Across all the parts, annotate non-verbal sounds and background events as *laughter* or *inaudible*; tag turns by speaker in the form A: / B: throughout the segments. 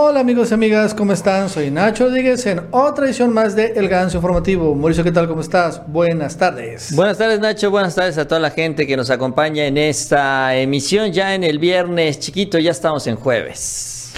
A: Hola amigos y amigas, ¿cómo están? Soy Nacho Rodríguez en otra edición más de El Ganso Informativo. Mauricio, ¿qué tal? ¿Cómo estás? Buenas tardes.
B: Buenas tardes Nacho, buenas tardes a toda la gente que nos acompaña en esta emisión ya en el viernes chiquito, ya estamos en jueves.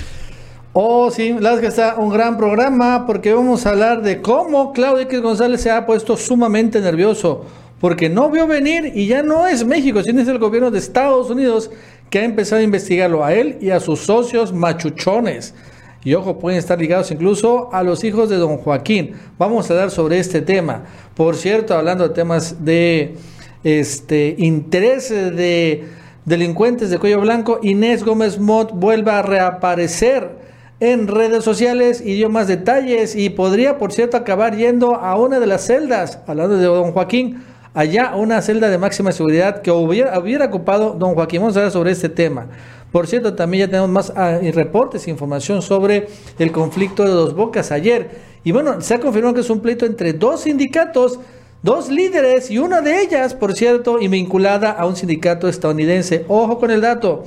A: Oh, sí, la verdad es que está un gran programa porque vamos a hablar de cómo Claudio X González se ha puesto sumamente nervioso porque no vio venir y ya no es México, sino es el gobierno de Estados Unidos que ha empezado a investigarlo a él y a sus socios machuchones. Y ojo, pueden estar ligados incluso a los hijos de don Joaquín. Vamos a hablar sobre este tema. Por cierto, hablando de temas de este intereses de delincuentes de cuello blanco, Inés Gómez Mott vuelve a reaparecer en redes sociales y dio más detalles y podría, por cierto, acabar yendo a una de las celdas, hablando de don Joaquín, allá una celda de máxima seguridad que hubiera, hubiera ocupado don Joaquín. Vamos a hablar sobre este tema. Por cierto, también ya tenemos más ah, reportes e información sobre el conflicto de Dos Bocas ayer. Y bueno, se ha confirmado que es un pleito entre dos sindicatos, dos líderes y una de ellas, por cierto, y vinculada a un sindicato estadounidense. Ojo con el dato.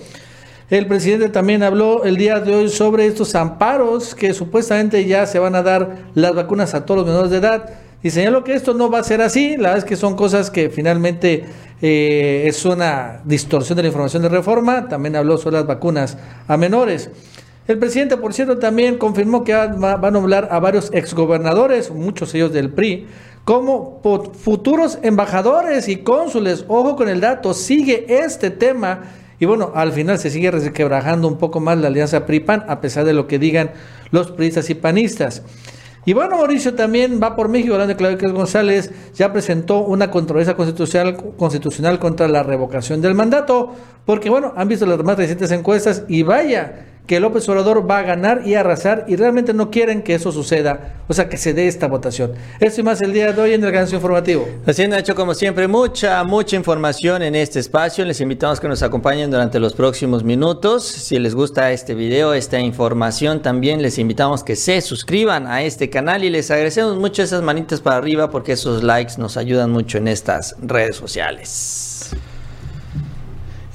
A: El presidente también habló el día de hoy sobre estos amparos que supuestamente ya se van a dar las vacunas a todos los menores de edad y señaló que esto no va a ser así. La verdad es que son cosas que finalmente eh, es una distorsión de la información de reforma. También habló sobre las vacunas a menores. El presidente, por cierto, también confirmó que va, a nombrar a varios exgobernadores, muchos ellos del PRI, como futuros embajadores y cónsules. Ojo con el dato, sigue este tema. Y bueno, al final se sigue resquebrajando un poco más la alianza PRI-PAN, a pesar de lo que digan los priistas y panistas. Y bueno, Mauricio también va por México, hablando de Claudio González, ya presentó una controversia constitucional, constitucional contra la revocación del mandato, porque bueno, han visto las más recientes encuestas y vaya, que López Obrador va a ganar y arrasar y realmente no quieren que eso suceda, o sea, que se dé esta votación. Esto y más el día de hoy en el Ganso Informativo.
B: Así Nacho, como siempre, mucha, mucha información en este espacio. Les invitamos que nos acompañen durante los próximos minutos. Si les gusta este video, esta información, también les invitamos que se suscriban a este canal y les agradecemos mucho esas manitas para arriba porque esos likes nos ayudan mucho en estas redes sociales.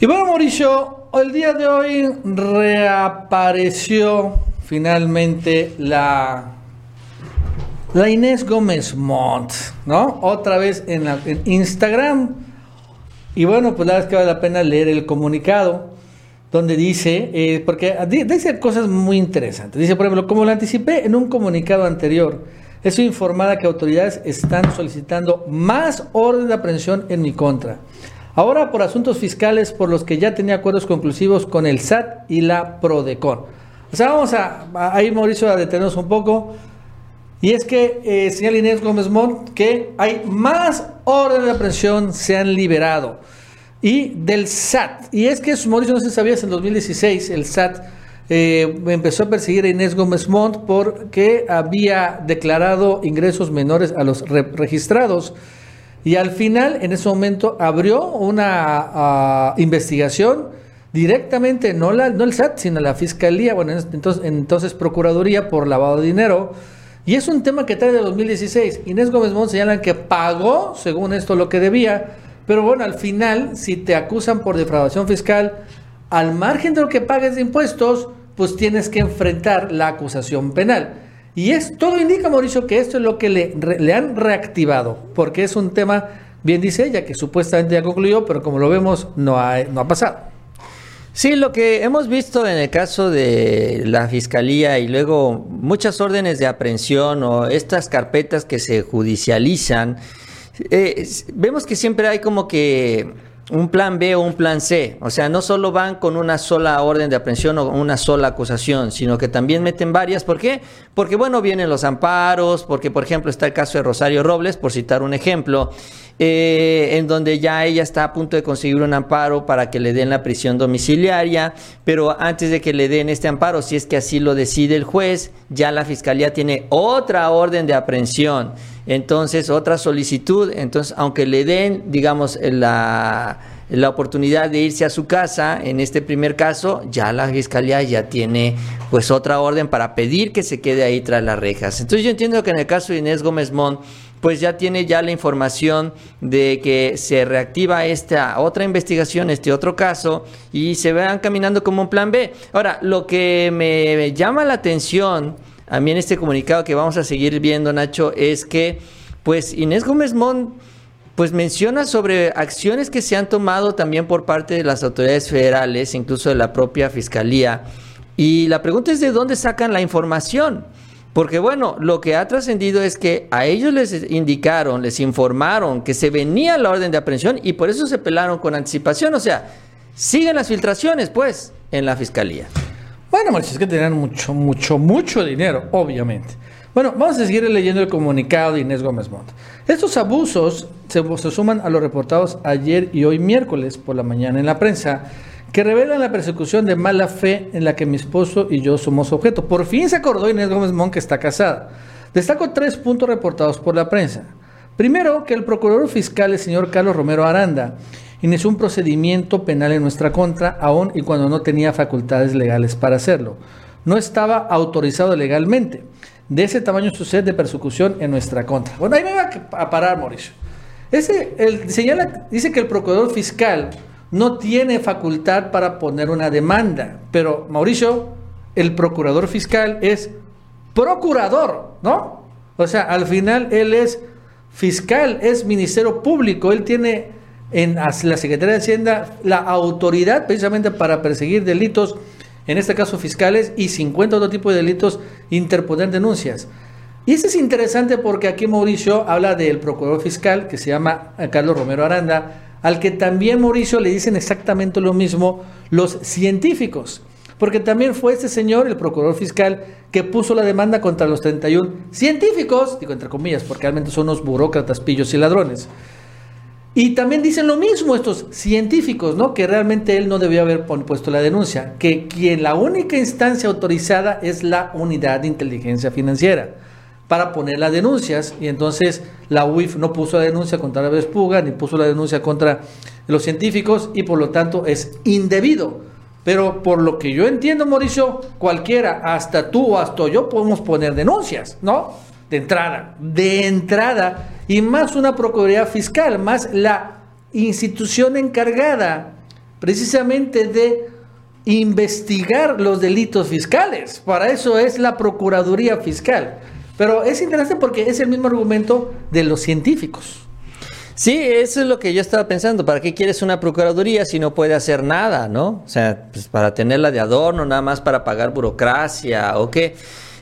A: Y bueno, Mauricio, el día de hoy reapareció finalmente la, la Inés Gómez Montt, ¿no? Otra vez en, Instagram. Y bueno, pues la verdad es que vale la pena leer el comunicado donde dice, eh, porque dice cosas muy interesantes. Dice, por ejemplo, como lo anticipé en un comunicado anterior, estoy informada que autoridades están solicitando más orden de aprehensión en mi contra. Ahora por asuntos fiscales por los que ya tenía acuerdos conclusivos con el SAT y la PRODECON. O sea, vamos a, ahí Mauricio a detenernos un poco. Y es que eh, Inés Gómez Mont que hay más órdenes de aprehensión se han liberado. Y del SAT. Y es que Mauricio, no sé si sabías, en 2016 el SAT eh, empezó a perseguir a Inés Gómez Mont porque había declarado ingresos menores a los registrados. Y al final, en ese momento, abrió una ah, investigación directamente, no, la, no el SAT, sino la Fiscalía, bueno, entonces, entonces Procuraduría por lavado de dinero. Y es un tema que trae de 2016. Inés Gómez Mont señalan que pagó, según esto, lo que debía. Pero bueno, al final, si te acusan por defraudación fiscal, al margen de lo que pagues de impuestos, pues tienes que enfrentar la acusación penal. Y es, todo indica, Mauricio, que esto es lo que le, han reactivado, porque es un tema, bien dice ella, que supuestamente ya concluyó, pero como lo vemos, no ha, no ha pasado.
B: Sí, lo que hemos visto en el caso de la fiscalía y luego muchas órdenes de aprehensión o estas carpetas que se judicializan, eh, vemos que siempre hay como que un plan B o un plan C. O sea, no solo van con una sola orden de aprehensión o una sola acusación, sino que también meten varias. ¿Por qué? Porque, bueno, vienen los amparos, porque, por ejemplo, está el caso de Rosario Robles, por citar un ejemplo, eh, en donde ya ella está a punto de conseguir un amparo para que le den la prisión domiciliaria, pero antes de que le den este amparo, si es que así lo decide el juez, ya la fiscalía tiene otra orden de aprehensión entonces otra solicitud, entonces aunque le den, digamos, la, la oportunidad de irse a su casa, en este primer caso, ya la fiscalía ya tiene pues otra orden para pedir que se quede ahí tras las rejas. Entonces yo entiendo que en el caso de Inés Gómez Mont, pues ya tiene ya la información de que se reactiva esta otra investigación, este otro caso, y se van caminando como un plan B. Ahora, lo que me llama la atención a mí en este comunicado que vamos a seguir viendo, Nacho, es que pues Inés Gómez Mont pues menciona sobre acciones que se han tomado también por parte de las autoridades federales, incluso de la propia fiscalía. Y la pregunta es de dónde sacan la información. Porque bueno, lo que ha trascendido es que a ellos les indicaron, les informaron que se venía la orden de aprehensión y por eso se pelaron con anticipación. O sea, siguen las filtraciones, pues, en la fiscalía.
A: Bueno, es que tenían mucho, mucho, mucho dinero, obviamente. Bueno, vamos a seguir leyendo el comunicado de Inés Gómez Montt. Estos abusos se, se, suman a los reportados ayer y hoy miércoles por la mañana en la prensa, que revelan la persecución de mala fe en la que mi esposo y yo somos objeto. Por fin se acordó Inés Gómez Montt que está casada. Destaco tres puntos reportados por la prensa. Primero, que el procurador fiscal, el señor Carlos Romero Aranda, inició un procedimiento penal en nuestra contra, aún y cuando no tenía facultades legales para hacerlo. No estaba autorizado legalmente. De ese tamaño sucede de persecución en nuestra contra. Bueno, ahí me va a parar, Mauricio. Ese, el, señala, dice que el procurador fiscal no tiene facultad para poner una demanda, pero Mauricio, el procurador fiscal es procurador, ¿no? O sea, al final él es fiscal, es ministerio público, él tiene en la Secretaría de Hacienda la autoridad precisamente para perseguir delitos, en este caso fiscales, y 50 otro tipo de delitos, interponer denuncias. Y eso es interesante porque aquí Mauricio habla del procurador fiscal que se llama Carlos Romero Aranda, al que también Mauricio le dicen exactamente lo mismo los científicos. Porque también fue este señor, el procurador fiscal, que puso la demanda contra los 31 científicos, digo entre comillas, porque realmente son unos burócratas, pillos y ladrones, y también dicen lo mismo estos científicos, ¿no? Que realmente él no debió haber puesto la denuncia, que quien la única instancia autorizada es la unidad de inteligencia financiera para poner las denuncias y entonces la UIF no puso la denuncia contra la Vespuga ni puso la denuncia contra los científicos y por lo tanto es indebido. Pero por lo que yo entiendo, Mauricio, cualquiera, hasta tú o hasta yo podemos poner denuncias, ¿no? De entrada, de entrada y más una Procuraduría Fiscal, más la institución encargada precisamente de investigar los delitos fiscales. Para eso es la Procuraduría Fiscal. Pero es interesante porque es el mismo argumento de los científicos.
B: Sí, eso es lo que yo estaba pensando. ¿Para qué quieres una procuraduría si no puede hacer nada, no? O sea, pues para tenerla de adorno, nada más para pagar burocracia o qué.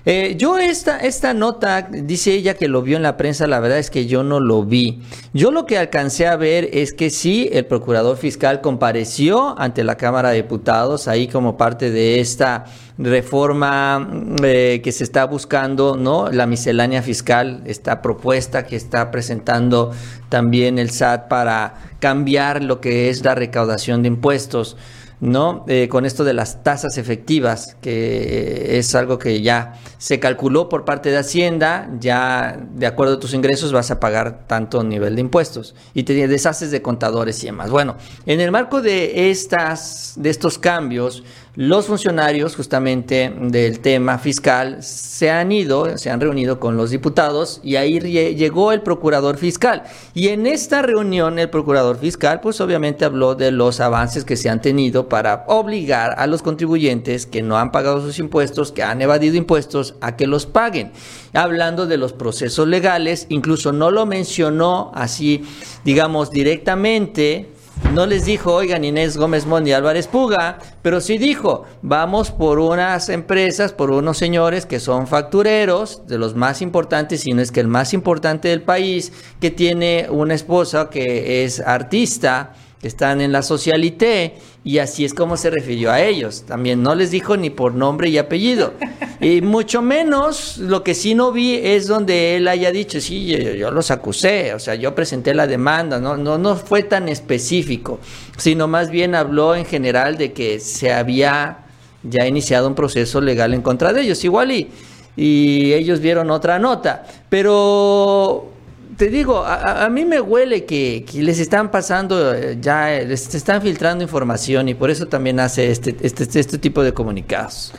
B: Eh, yo esta, esta nota, dice ella que lo vio en la prensa, la verdad es que yo no lo vi. Yo lo que alcancé a ver es que sí, el procurador fiscal compareció ante la Cámara de Diputados, ahí como parte de esta reforma eh, que se está buscando, ¿no? La miscelánea fiscal, esta propuesta que está presentando también el SAT para cambiar lo que es la recaudación de impuestos. ¿No? Eh, con esto de las tasas efectivas, que es algo que ya se calculó por parte de Hacienda, ya de acuerdo a tus ingresos vas a pagar tanto nivel de impuestos y te deshaces de contadores y demás. Bueno, en el marco de estas de estos cambios, los funcionarios justamente del tema fiscal se han ido, se han reunido con los diputados y ahí llegó el procurador fiscal. Y en esta reunión el procurador fiscal pues obviamente habló de los avances que se han tenido para obligar a los contribuyentes que no han pagado sus impuestos, que han evadido impuestos, a que los paguen. Hablando de los procesos legales, incluso no lo mencionó así, digamos, directamente, no les dijo, oigan, Inés Gómez Mondi Álvarez Puga, pero sí dijo, vamos por unas empresas, por unos señores que son factureros, de los más importantes, si no es que el más importante del país, que tiene una esposa que es artista, que están en la socialité y así es como se refirió a ellos. También no les dijo ni por nombre y apellido. Y *laughs* mucho menos lo que sí no vi es donde él haya dicho, sí, yo, los acusé, o sea, yo presenté la demanda, no, no, no fue tan específico, sino más bien habló en general de que se había ya iniciado un proceso legal en contra de ellos. Igual y, y ellos vieron otra nota, pero te digo, a, mí me huele que, les están pasando, eh, ya les están filtrando información y por eso también hace este, este, este tipo de comunicados.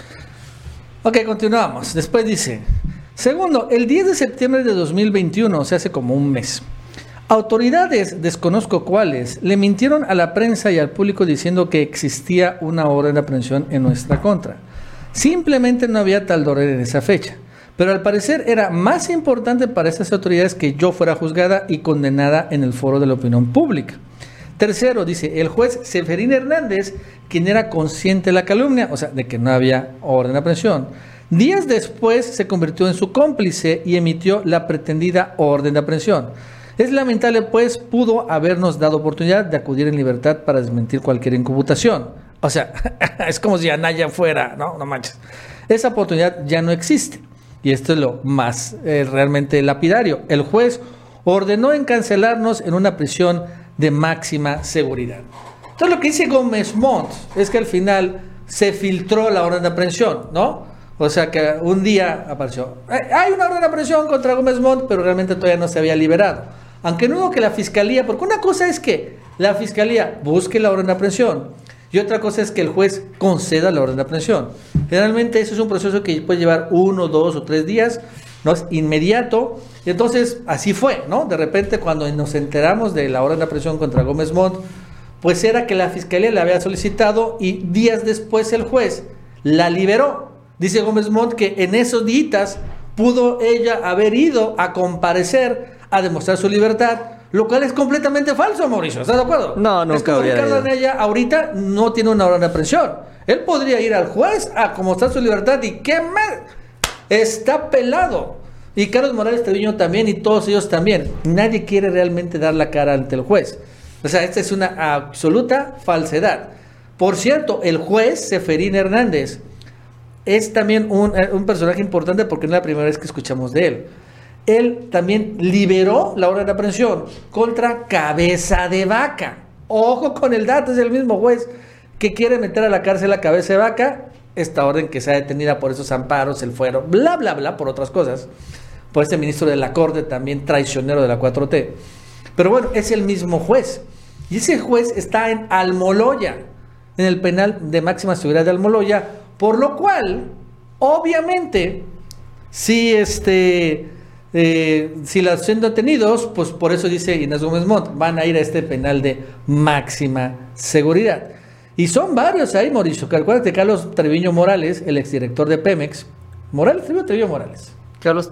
A: Ok, continuamos. Después dice, Segundo, el 10 de septiembre de 2021, o sea, hace como un mes, autoridades, desconozco cuáles, le mintieron a la prensa y al público diciendo que existía una orden de aprehensión en nuestra contra. Simplemente no había tal orden en esa fecha. Pero al parecer era más importante para esas autoridades que yo fuera juzgada y condenada en el foro de la opinión pública. Tercero, dice el juez Seferín Hernández, quien era consciente de la calumnia, o sea, de que no había orden de aprehensión. Días después se convirtió en su cómplice y emitió la pretendida orden de aprehensión. Es lamentable, pues, pudo habernos dado oportunidad de acudir en libertad para desmentir cualquier incubutación. O sea, *laughs* es como si Anaya fuera. No manches. Esa oportunidad ya no existe. Y esto es lo más eh, realmente lapidario. El juez ordenó encancelarnos en una prisión de máxima seguridad. Entonces lo que dice Gómez Montt es que al final se filtró la orden de aprehensión, ¿no? O sea que un día apareció, hay una orden de aprehensión contra Gómez Montt, pero realmente todavía no se había liberado. Aunque no que la fiscalía, porque una cosa es que la fiscalía busque la orden de aprehensión y otra cosa es que el juez conceda la orden de aprehensión. Generalmente eso es un proceso que puede llevar uno, dos o tres días, no es inmediato. Y entonces así fue, ¿no? De repente cuando nos enteramos de la orden de aprehensión contra Gómez Montt, pues era que la fiscalía la había solicitado y días después el juez la liberó. Dice Gómez Montt que en esos días pudo ella haber ido a comparecer a demostrar su libertad lo cual es completamente falso, Mauricio. ¿Estás de acuerdo?
B: No, nunca
A: es como Ricardo Anaya ahorita no tiene una orden de presión. Él podría ir al juez a como está su libertad y qué mal. Está pelado. Y Carlos Morales Treviño también y todos ellos también. Nadie quiere realmente dar la cara ante el juez. O sea, esta es una absoluta falsedad. Por cierto, el juez Seferín Hernández es también un, eh, un personaje importante porque no es la primera vez que escuchamos de él él también liberó la orden de aprehensión contra cabeza de vaca. Ojo con el dato, es el mismo juez que quiere meter a la cárcel a cabeza de vaca. Esta orden que sea detenida por esos amparos, el fuero, bla, bla, bla, por otras cosas. Por este ministro de la Corte, también traicionero de la 4T. Pero bueno, es el mismo juez. Y ese juez está en Almoloya, en el penal de máxima seguridad de Almoloya, por lo cual, obviamente, si este eh, si las son detenidos, pues por eso dice Inés Gómez Montt, van a ir a este penal de máxima seguridad. Y son varios ahí, Mauricio. Que acuérdate, Carlos Treviño Morales, el exdirector de Pemex. ¿Morales? Treviño Treviño Morales.
B: Carlos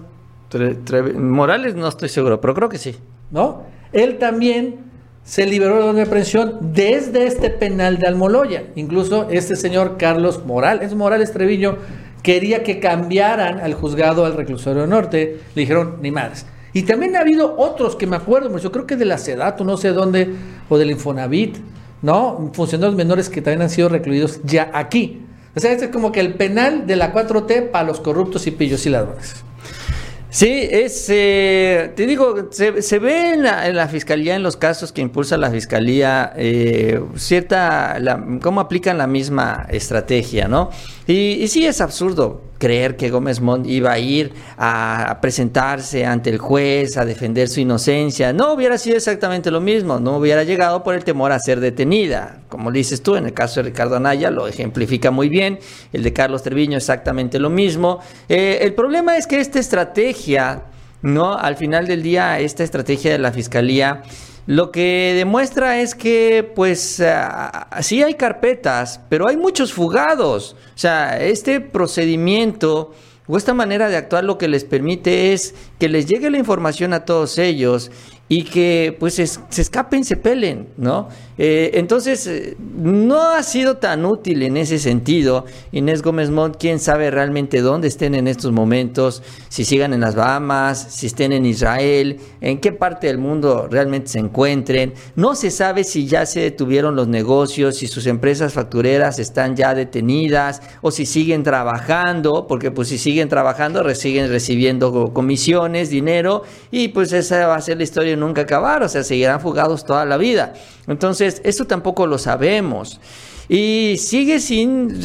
B: Morales, no estoy seguro, pero creo que sí.
A: ¿No? Él también se liberó de presión desde este penal de Almoloya. Incluso este señor Carlos Morales, Morales Treviño, quería que cambiaran al juzgado al reclusorio norte, le dijeron, ni más. Y también ha habido otros que me acuerdo, yo creo que de la SEDATO, no sé dónde, o del Infonavit, ¿no? Funcionarios menores que también han sido recluidos ya aquí. O sea, este es como que el penal de la 4T para los corruptos y pillos y ladrones.
B: Sí, es, eh, te digo, se, ve en la, fiscalía, en los casos que impulsa la fiscalía, eh, cierta, cómo aplican la misma estrategia, ¿no? Y, y sí es absurdo creer que Gómez Montt iba a ir a presentarse ante el juez, a defender su inocencia. No hubiera sido exactamente lo mismo, no hubiera llegado por el temor a ser detenida. Como dices tú, en el caso de Ricardo Anaya lo ejemplifica muy bien, el de Carlos Treviño exactamente lo mismo. Eh, el problema es que esta estrategia, ¿no? Al final del día, esta estrategia de la Fiscalía lo que demuestra es que, pues, ah, sí hay carpetas, pero hay muchos fugados. O sea, este procedimiento o esta manera de actuar lo que les permite es que les llegue la información a todos ellos y que pues se escapen, se pelen, ¿no? Eh, entonces, eh, no ha sido tan útil en ese sentido. Inés Gómez Montt, quién sabe realmente dónde estén en estos momentos, si sigan en las Bahamas, si estén en Israel, en qué parte del mundo realmente se encuentren. No se sabe si ya se detuvieron los negocios, si sus empresas factureras están ya detenidas o si siguen trabajando, porque pues si siguen trabajando, siguen recibiendo comisiones, dinero y pues esa va a ser la historia nunca acabar, o sea, seguirán fugados toda la vida. Entonces, eso tampoco lo sabemos. Y sigue sin,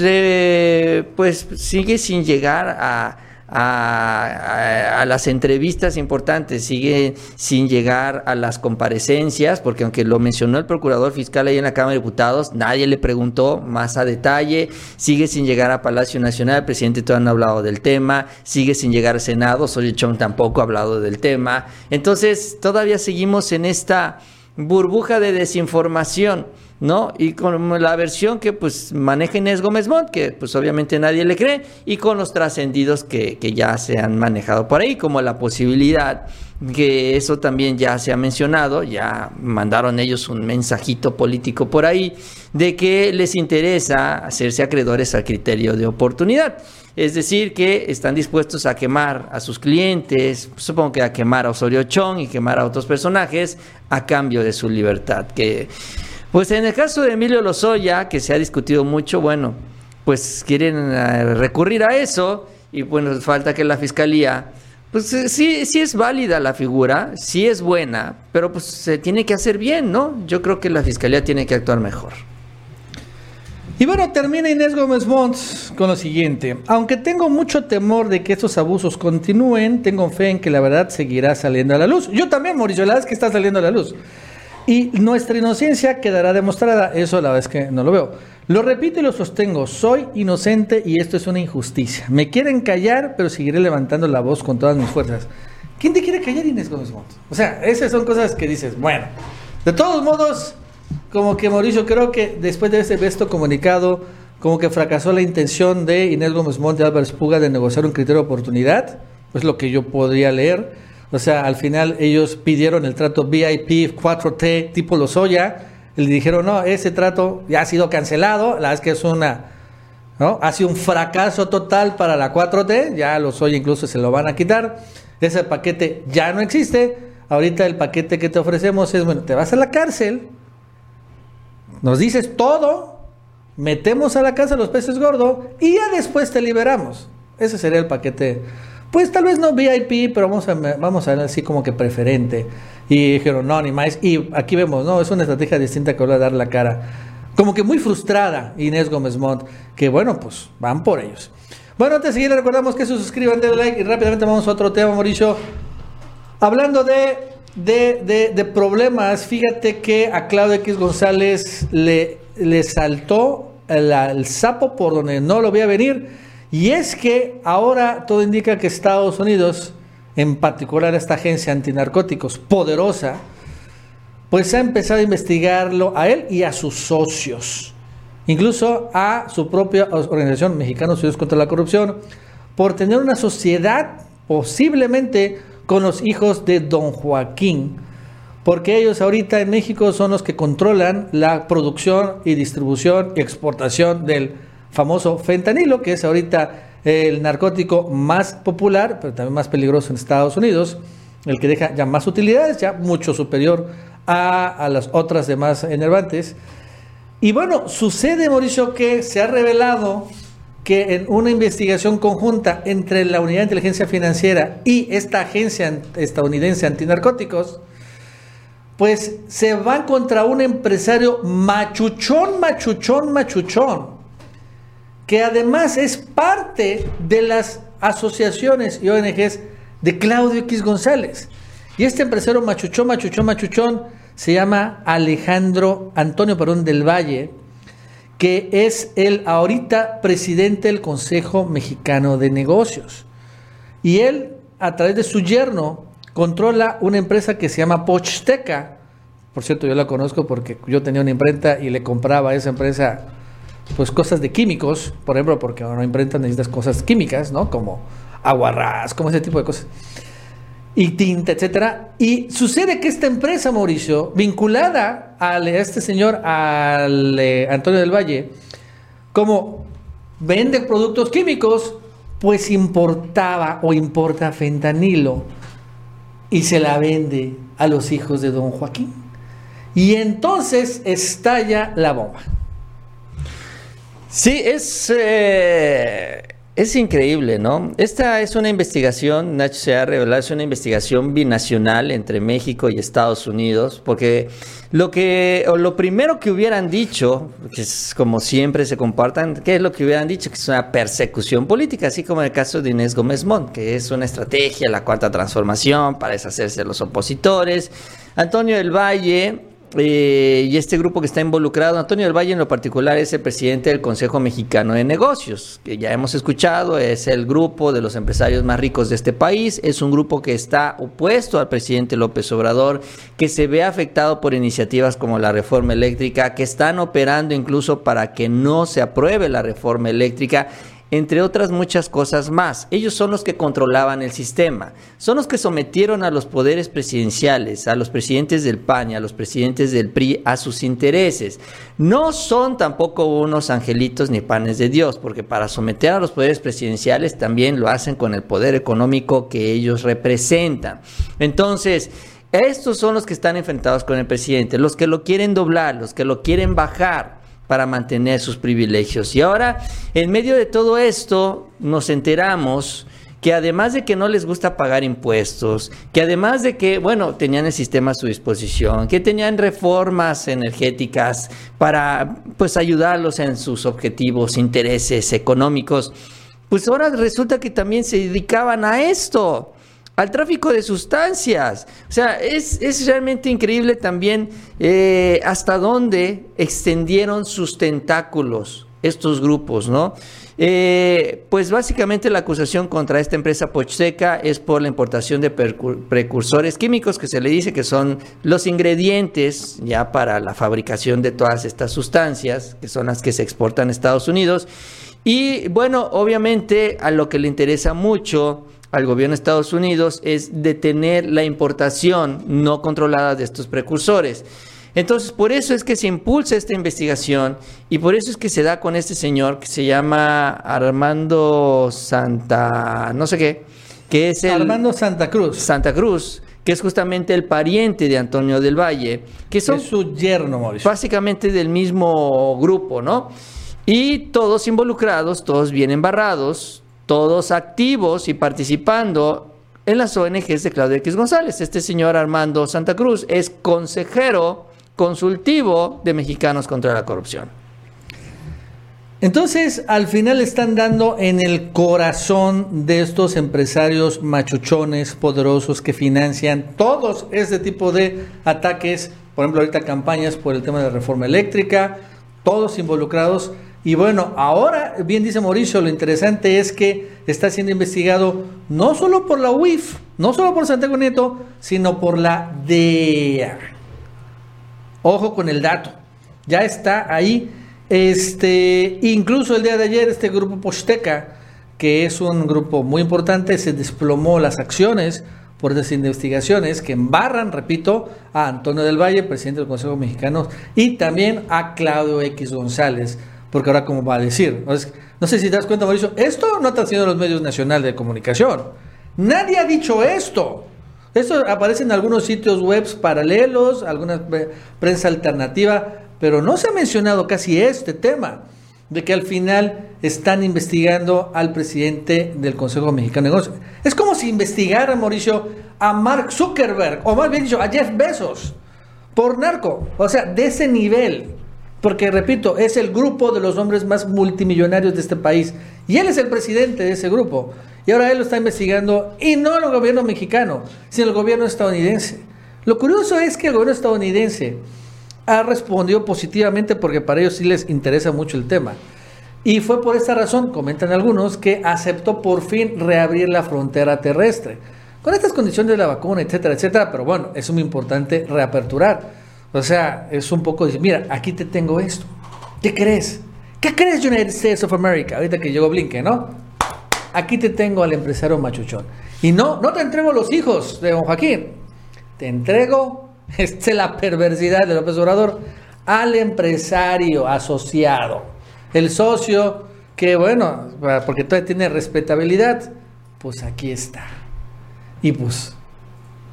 B: pues, sigue sin llegar a, a, las entrevistas importantes, sigue sin llegar a las comparecencias, porque aunque lo mencionó el procurador fiscal ahí en la Cámara de Diputados, nadie le preguntó más a detalle, sigue sin llegar a Palacio Nacional, el presidente todavía no ha hablado del tema, sigue sin llegar al Senado, Soy Chong tampoco ha hablado del tema, entonces todavía seguimos en esta burbuja de desinformación. ¿no? Y con la versión que pues maneja Inés Gómez Montt, que pues obviamente nadie le cree, y con los trascendidos que, que, ya se han manejado por ahí, como la posibilidad que eso también ya se ha mencionado, ya mandaron ellos un mensajito político por ahí, de que les interesa hacerse acreedores al criterio de oportunidad. Es decir, que están dispuestos a quemar a sus clientes, supongo que a quemar a Osorio Chong y quemar a otros personajes a cambio de su libertad. Que pues en el caso de Emilio Lozoya, que se ha discutido mucho, bueno, pues quieren eh, recurrir a eso y bueno, falta que la fiscalía, pues eh, sí, sí es válida la figura, sí es buena, pero pues se tiene que hacer bien, ¿no? Yo creo que la fiscalía tiene que actuar mejor.
A: Y bueno, termina Inés Gómez Mons con lo siguiente. Aunque tengo mucho temor de que estos abusos continúen, tengo fe en que la verdad seguirá saliendo a la luz. Yo también, Mauricio, la verdad es que está saliendo a la luz. Y nuestra inocencia quedará demostrada. Eso la vez que no lo veo. Lo repito y lo sostengo. Soy inocente y esto es una injusticia. Me quieren callar, pero seguiré levantando la voz con todas mis fuerzas. ¿Quién te quiere callar, Inés Gómez Montt? O sea, esas son cosas que dices, bueno. De todos modos, como que Mauricio, creo que después de ese besto comunicado, como que fracasó la intención de Inés Gómez Montt y Álvaro Puga de negociar un criterio de oportunidad. Es lo que yo podría leer o sea, al final ellos pidieron el trato VIP 4T tipo Lozoya. Y le dijeron, no, ese trato ya ha sido cancelado. La verdad es que es una. ¿no? Ha sido un fracaso total para la 4T. Ya Lozoya incluso se lo van a quitar. Ese paquete ya no existe. Ahorita el paquete que te ofrecemos es, bueno, te vas a la cárcel. Nos dices todo. Metemos a la casa los peces gordos. Y ya después te liberamos. Ese sería el paquete pues tal vez no VIP, pero vamos a, vamos a ver así como que preferente. Y dijeron, no, ni más. Y aquí vemos, no, es una estrategia distinta que va a dar la cara. Como que muy frustrada Inés Gómez Montt, que bueno, pues van por ellos. Bueno, antes de seguir, recordamos que se suscriban, denle like y rápidamente vamos a otro tema, Mauricio. Hablando de, de, de, problemas, fíjate que a Claudio X González le, le saltó el, el sapo por donde no lo veía venir. Y es que ahora todo indica que Estados Unidos, en particular esta agencia antinarcóticos poderosa, pues ha empezado a investigarlo a él y a sus socios, incluso a su propia organización Mexicanos Unidos contra la Corrupción, por tener una sociedad posiblemente con los hijos de don Joaquín, porque ellos ahorita en México son los que controlan la producción y distribución y exportación del famoso fentanilo, que es ahorita el narcótico más popular, pero también más peligroso en Estados Unidos, el que deja ya más utilidades, ya mucho superior a, las otras demás enervantes. Y bueno, sucede, Mauricio, que se ha revelado que en una investigación conjunta entre la Unidad de Inteligencia Financiera y esta agencia estadounidense antinarcóticos, pues se van contra un empresario machuchón, machuchón, machuchón, que además es parte de las asociaciones y ONGs de Claudio X González. Y este empresario machuchón, machuchón, machuchón se llama Alejandro Antonio Perón del Valle, que es el ahorita presidente del Consejo Mexicano de Negocios. Y él, a través de su yerno, controla una empresa que se llama Pochsteca. Por cierto, yo la conozco porque yo tenía una imprenta y le compraba a esa empresa pues cosas de químicos, por ejemplo, porque ahora imprenta necesitas cosas químicas, ¿no? Como aguarrás, como ese tipo de cosas. Y tinta, etcétera. Y sucede que esta empresa, Mauricio, vinculada a este señor, al eh, Antonio del Valle, como vende productos químicos, pues importaba o importa fentanilo y se la vende a los hijos de don Joaquín. Y entonces estalla la bomba.
B: Sí, es, eh, Es increíble, ¿no? Esta es una investigación, Nacho se ha revelado, es una investigación binacional entre México y Estados Unidos, porque lo que, o lo primero que hubieran dicho, que es como siempre se compartan, ¿qué es lo que hubieran dicho? Que es una persecución política, así como en el caso de Inés Gómez Mont, que es una estrategia, la cuarta transformación, para deshacerse de los opositores. Antonio del Valle, eh, y este grupo que está involucrado, Antonio del Valle en lo particular es el presidente del Consejo Mexicano de Negocios, que ya hemos escuchado, es el grupo de los empresarios más ricos de este país, es un grupo que está opuesto al presidente López Obrador, que se ve afectado por iniciativas como la reforma eléctrica, que están operando incluso para que no se apruebe la reforma eléctrica entre otras muchas cosas más. Ellos son los que controlaban el sistema, son los que sometieron a los poderes presidenciales, a los presidentes del PAN y a los presidentes del PRI a sus intereses. No son tampoco unos angelitos ni panes de Dios, porque para someter a los poderes presidenciales también lo hacen con el poder económico que ellos representan. Entonces, estos son los que están enfrentados con el presidente, los que lo quieren doblar, los que lo quieren bajar para mantener sus privilegios. Y ahora, en medio de todo esto, nos enteramos que además de que no les gusta pagar impuestos, que además de que, bueno, tenían el sistema a su disposición, que tenían reformas energéticas para, pues, ayudarlos en sus objetivos, intereses económicos, pues ahora resulta que también se dedicaban a esto al tráfico de sustancias. O sea, es, realmente increíble también eh, hasta dónde extendieron sus tentáculos estos grupos, ¿no? Eh, pues básicamente la acusación contra esta empresa Pochseca es por la importación de precursores químicos que se le dice que son los ingredientes ya para la fabricación de todas estas sustancias, que son las que se exportan a Estados Unidos. Y bueno, obviamente a lo que le interesa mucho al gobierno de Estados Unidos es detener la importación no controlada de estos precursores. Entonces, por eso es que se impulsa esta investigación y por eso es que se da con este señor que se llama Armando Santa, no sé qué, que es el...
A: Armando Santa Cruz.
B: Santa Cruz, que es justamente el pariente de Antonio del Valle, que son...
A: Es su yerno, Mauricio.
B: Básicamente del mismo grupo, ¿no? Y todos involucrados, todos bien embarrados, todos activos y participando en las ONGs de Claudio X González. Este señor Armando Santa Cruz es consejero consultivo de Mexicanos contra la Corrupción.
A: Entonces, al final están dando en el corazón de estos empresarios machuchones, poderosos, que financian todos este tipo de ataques, por ejemplo, ahorita campañas por el tema de la reforma eléctrica, todos involucrados y bueno, ahora, bien dice Mauricio, lo interesante es que está siendo investigado no solo por la UIF, no solo por Santiago Nieto, sino por la DEA. Ojo con el dato. Ya está ahí. Este, incluso el día de ayer, este grupo Posteca, que es un grupo muy importante, se desplomó las acciones por estas investigaciones que embarran, repito, a Antonio del Valle, presidente del Consejo Mexicano, y también a Claudio X González porque ahora como va a decir. No sé si te das cuenta, Mauricio, esto no está haciendo los medios nacionales de comunicación. Nadie ha dicho esto. Esto aparece en algunos sitios web paralelos, alguna prensa alternativa, pero no se ha mencionado casi este tema, de que al final están investigando al presidente del Consejo Mexicano de Negocios. Es como si investigara, Mauricio, a Mark Zuckerberg, o más bien dicho, a Jeff Bezos, por narco. O sea, de ese nivel. Porque, repito, es el grupo de los hombres más multimillonarios de este país. Y él es el presidente de ese grupo. Y ahora él lo está investigando, y no el gobierno mexicano, sino el gobierno estadounidense. Lo curioso es que el gobierno estadounidense ha respondido positivamente porque para ellos sí les interesa mucho el tema. Y fue por esta razón, comentan algunos, que aceptó por fin reabrir la frontera terrestre. Con estas condiciones de la vacuna, etcétera, etcétera, pero bueno, es muy importante reaperturar. O sea, es un poco mira, aquí te tengo esto. ¿Qué crees? ¿Qué crees United States of America? Ahorita que llegó Blinken, ¿no? Aquí te tengo al empresario machuchón. Y no, no te entrego los hijos de don Joaquín. Te entrego, *laughs* esta es la perversidad del López Obrador, al empresario asociado. El socio que, bueno, porque todavía tiene respetabilidad, pues aquí está. Y pues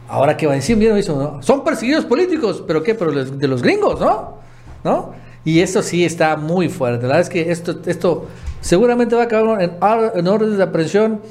A: Ahora que va a decir, eso, son perseguidos políticos, pero ¿qué? Pero de los gringos, ¿no? ¿No? Y eso sí está muy fuerte. La verdad es que esto, esto seguramente va a acabar en, en órdenes de aprehensión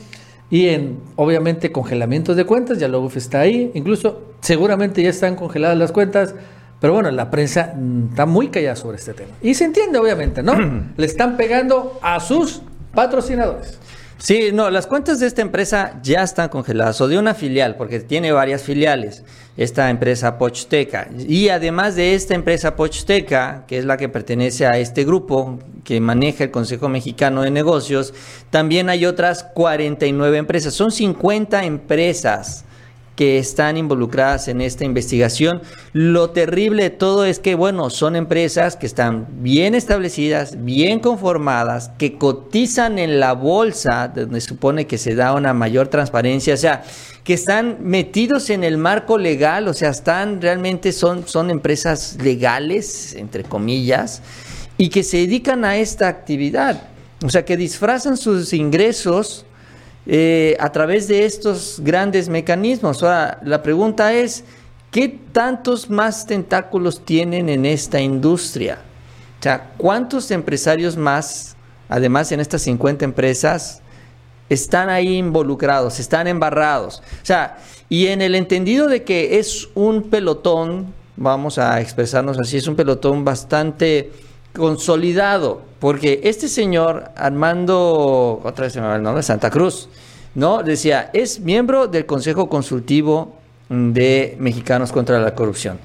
A: y en, obviamente, congelamientos de cuentas, ya UF está ahí, incluso seguramente ya están congeladas las cuentas, pero bueno, la prensa mm, está muy callada sobre este tema. Y se entiende, obviamente, ¿no? *clears throat* Le están pegando a sus patrocinadores.
B: Sí, no, las cuentas de esta empresa ya están congeladas, o de una filial, porque tiene varias filiales, esta empresa Pochsteca. Y además de esta empresa Pochsteca, que es la que pertenece a este grupo que maneja el Consejo Mexicano de Negocios, también hay otras 49 empresas, son 50 empresas que están involucradas en esta investigación. Lo terrible de todo es que, bueno, son empresas que están bien establecidas, bien conformadas, que cotizan en la bolsa, donde supone que se da una mayor transparencia, o sea, que están metidos en el marco legal, o sea, están realmente son, son empresas legales, entre comillas, y que se dedican a esta actividad. O sea, que disfrazan sus ingresos eh, a través de estos grandes mecanismos. Ahora, la pregunta es, ¿qué tantos más tentáculos tienen en esta industria? O sea, ¿cuántos empresarios más, además en estas 50 empresas, están ahí involucrados, están embarrados? O sea, y en el entendido de que es un pelotón, vamos a expresarnos así, es un pelotón bastante consolidado, porque este señor, Armando, otra vez se me va el nombre, Santa Cruz, ¿no? Decía, es miembro del Consejo Consultivo de Mexicanos contra la Corrupción.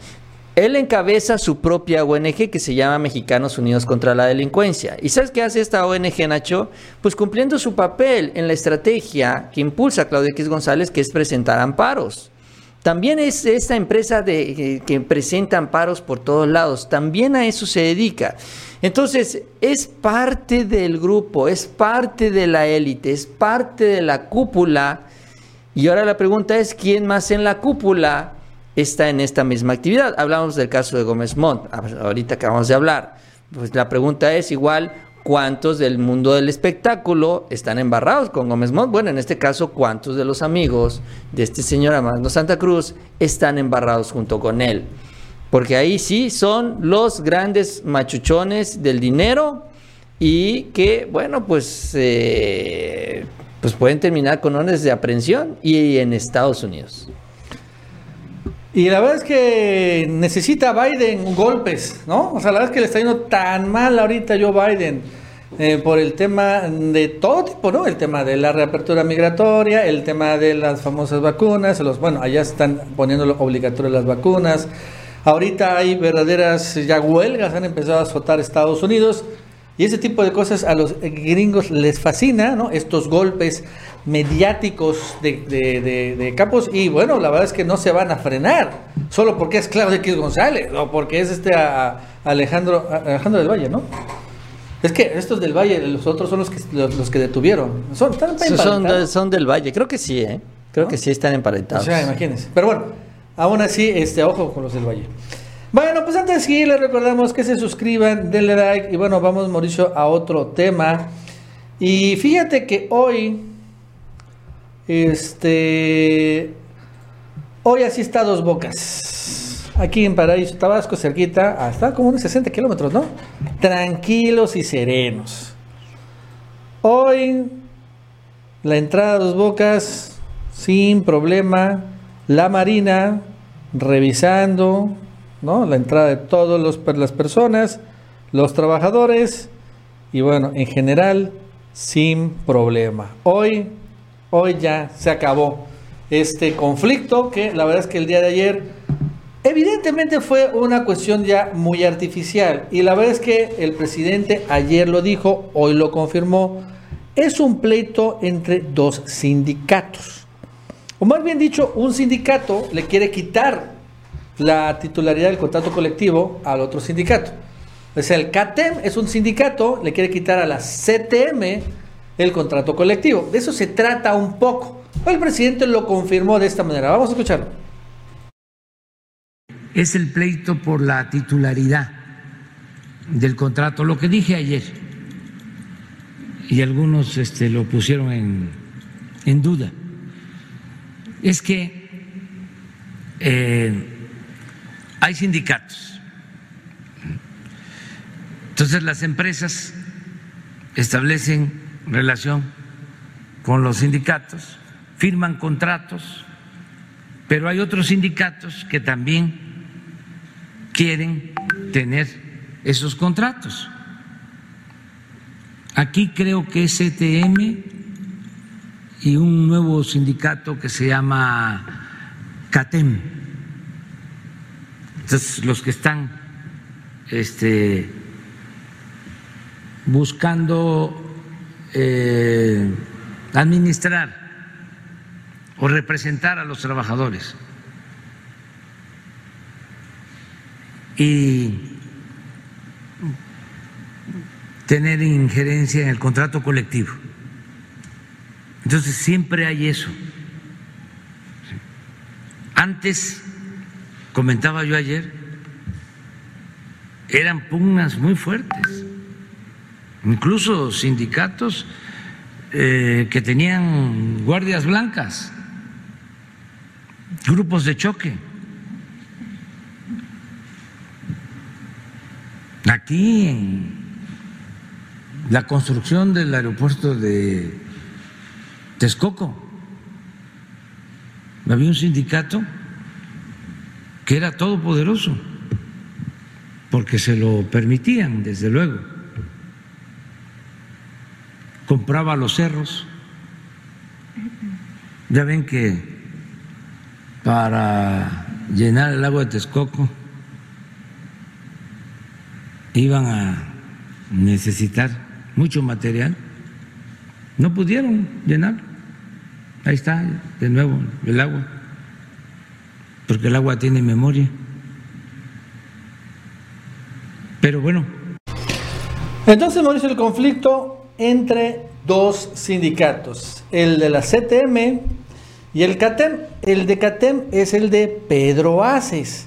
B: Él encabeza su propia ONG que se llama Mexicanos Unidos contra la Delincuencia. ¿Y sabes qué hace esta ONG, Nacho? Pues cumpliendo su papel en la estrategia que impulsa Claudia X González, que es presentar amparos. También es esta empresa de, que presenta amparos por todos lados, también a eso se dedica. Entonces, es parte del grupo, es parte de la élite, es parte de la cúpula. Y ahora la pregunta es, ¿quién más en la cúpula está en esta misma actividad? Hablamos del caso de Gómez Montt, ahorita acabamos de hablar. Pues la pregunta es igual, cuántos del mundo del espectáculo están embarrados con Gómez Montt. Bueno, en este caso, cuántos de los amigos de este señor Armando Santa Cruz están embarrados junto con él. Porque ahí sí son los grandes machuchones del dinero y que, bueno, pues, eh, pues pueden terminar con órdenes de aprehensión y en Estados Unidos.
A: Y la verdad es que necesita Biden golpes, ¿no? O sea, la verdad es que le está yendo tan mal ahorita Joe Biden eh, por el tema de todo tipo, ¿no? El tema de la reapertura migratoria, el tema de las famosas vacunas, los, bueno, allá están poniendo obligatorio las vacunas. Ahorita hay verdaderas ya huelgas, han empezado a azotar Estados Unidos. Y ese tipo de cosas a los gringos les fascina, ¿no? Estos golpes mediáticos de, de, capos y bueno, la verdad es que no se van a frenar solo porque es Claudio X González o porque es este Alejandro, Alejandro del Valle, ¿no? Es que estos del Valle, los otros son los que, los, que detuvieron. Son,
B: son, son, del Valle, creo que sí, ¿eh? Creo que sí están emparentados.
A: O sea, imagínense. Pero bueno, aún así, este, ojo con los del Valle. Bueno, pues antes de seguir, les recordamos que se suscriban, denle like y bueno, vamos Mauricio a otro tema. Y fíjate que hoy este. Hoy así está Dos Bocas. Aquí en Paraíso, Tabasco, cerquita. Hasta como unos 60 kilómetros, ¿no? Tranquilos y serenos. Hoy, la entrada a Dos Bocas, sin problema. La Marina, revisando, ¿no? La entrada de todas las personas, los trabajadores. Y bueno, en general, sin problema. Hoy hoy ya se acabó este conflicto que la verdad es que el día de ayer evidentemente fue una cuestión ya muy artificial y la verdad es que el presidente ayer lo dijo, hoy lo confirmó, es un pleito entre dos sindicatos. O más bien dicho, un sindicato le quiere quitar la titularidad del contrato colectivo al otro sindicato. O sea, el CATEM es un sindicato, le quiere quitar a la CTM el contrato colectivo. De eso se trata un poco. El presidente lo confirmó de esta manera. Vamos a escucharlo.
C: Es el pleito por la titularidad del contrato. Lo que dije ayer, y algunos este, lo pusieron en, duda, es que eh, hay sindicatos. Entonces las empresas establecen relación con los sindicatos, firman contratos, pero hay otros sindicatos que también quieren tener esos contratos. Aquí creo que es CTM y un nuevo sindicato que se llama CATEM. Entonces, los que están este, buscando eh, administrar o representar a los trabajadores. Y tener injerencia en el contrato colectivo. Entonces siempre hay eso. Antes, comentaba yo ayer, eran pugnas muy fuertes, incluso sindicatos eh, que tenían guardias blancas, grupos de choque. Aquí, en la construcción del aeropuerto de Texcoco, había un sindicato que era todopoderoso, porque se lo permitían, desde luego. Compraba los cerros. Ya ven que para llenar el agua de Texcoco iban a necesitar mucho material. No pudieron llenar. Ahí está, de nuevo, el agua porque el agua tiene memoria. Pero bueno.
A: Entonces, Mauricio, el conflicto entre dos sindicatos, el de la CTM y el CATEM. El de CATEM es el de Pedro Aces,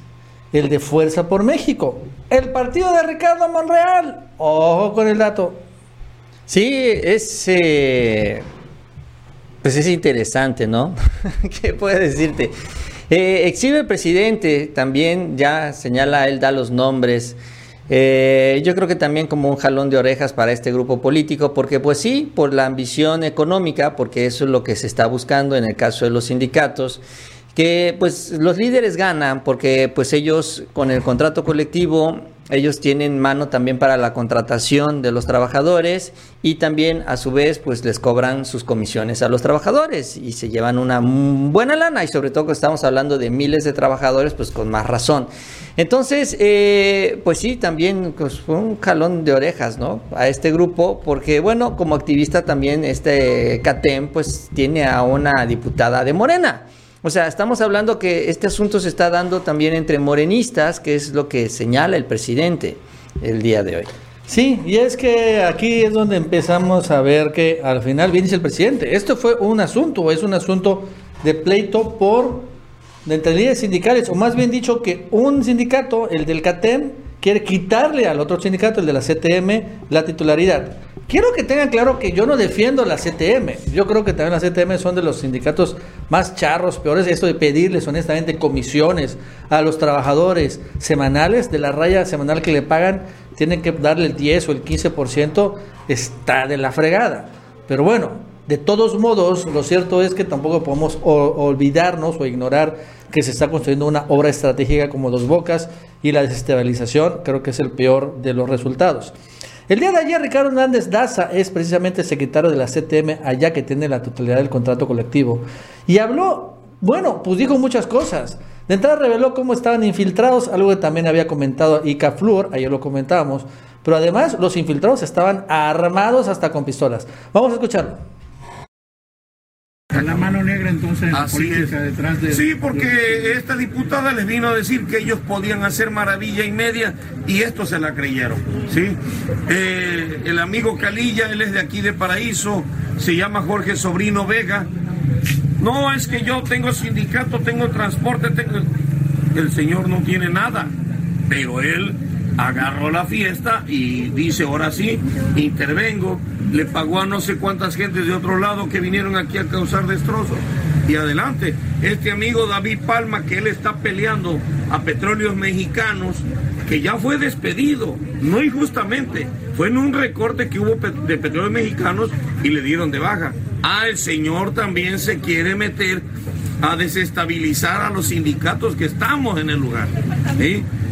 A: el de Fuerza por México. El partido de Ricardo Monreal. Ojo con el dato.
B: Sí, es... Eh, pues es interesante, ¿no? *laughs* ¿Qué puede decirte? Eh, exhibe el presidente, también ya señala, él da los nombres. Eh, yo creo que también como un jalón de orejas para este grupo político, porque pues sí, por la ambición económica, porque eso es lo que se está buscando en el caso de los sindicatos, que pues los líderes ganan porque pues ellos con el contrato colectivo ellos tienen mano también para la contratación de los trabajadores y también a su vez pues les cobran sus comisiones a los trabajadores y se llevan una buena lana y sobre todo que estamos hablando de miles de trabajadores pues con más razón. Entonces eh, pues sí también pues, fue un jalón de orejas ¿no? a este grupo porque bueno como activista también este CATEM pues tiene a una diputada de Morena. O sea, estamos hablando que este asunto se está dando también entre morenistas, que es lo que señala el presidente el día de hoy.
A: Sí, y es que aquí es donde empezamos a ver que al final bien dice el presidente, esto fue un asunto, es un asunto de pleito por de entre sindicales, o más bien dicho que un sindicato, el del CATEM, quiere quitarle al otro sindicato, el de la CTM, la titularidad. Quiero que tengan claro que yo no defiendo la CTM. Yo creo que también la CTM son de los sindicatos más charros, peores. Esto de pedirles honestamente comisiones a los trabajadores semanales de la raya semanal que le pagan, tienen que darle el 10 o el 15%, está de la fregada. Pero bueno, de todos modos, lo cierto es que tampoco podemos olvidarnos o ignorar que se está construyendo una obra estratégica como Dos Bocas y la desestabilización creo que es el peor de los resultados. El día de ayer, Ricardo Hernández Daza es precisamente secretario de la CTM, allá que tiene la totalidad del contrato colectivo. Y habló, bueno, pues dijo muchas cosas. De entrada reveló cómo estaban infiltrados, algo que también había comentado Ica Fluor, ayer lo comentábamos. Pero además, los infiltrados estaban armados hasta con pistolas. Vamos a escucharlo.
D: La mano negra entonces
E: Así detrás de... Sí, porque esta diputada les vino a decir que ellos podían hacer maravilla y media y esto se la creyeron. ¿sí? Eh, el amigo Calilla, él es de aquí de Paraíso, se llama Jorge Sobrino Vega. No, es que yo tengo sindicato, tengo transporte, tengo... El señor no tiene nada, pero él agarró la fiesta y dice, ahora sí, intervengo, le pagó a no sé cuántas gentes de otro lado que vinieron aquí a causar destrozos. Y adelante, este amigo David Palma, que él está peleando a petróleos mexicanos, que ya fue despedido, no injustamente, Fue en un recorte que hubo de petróleos mexicanos y le dieron de baja. Ah, el señor también se quiere meter a desestabilizar a los sindicatos que estamos en el lugar.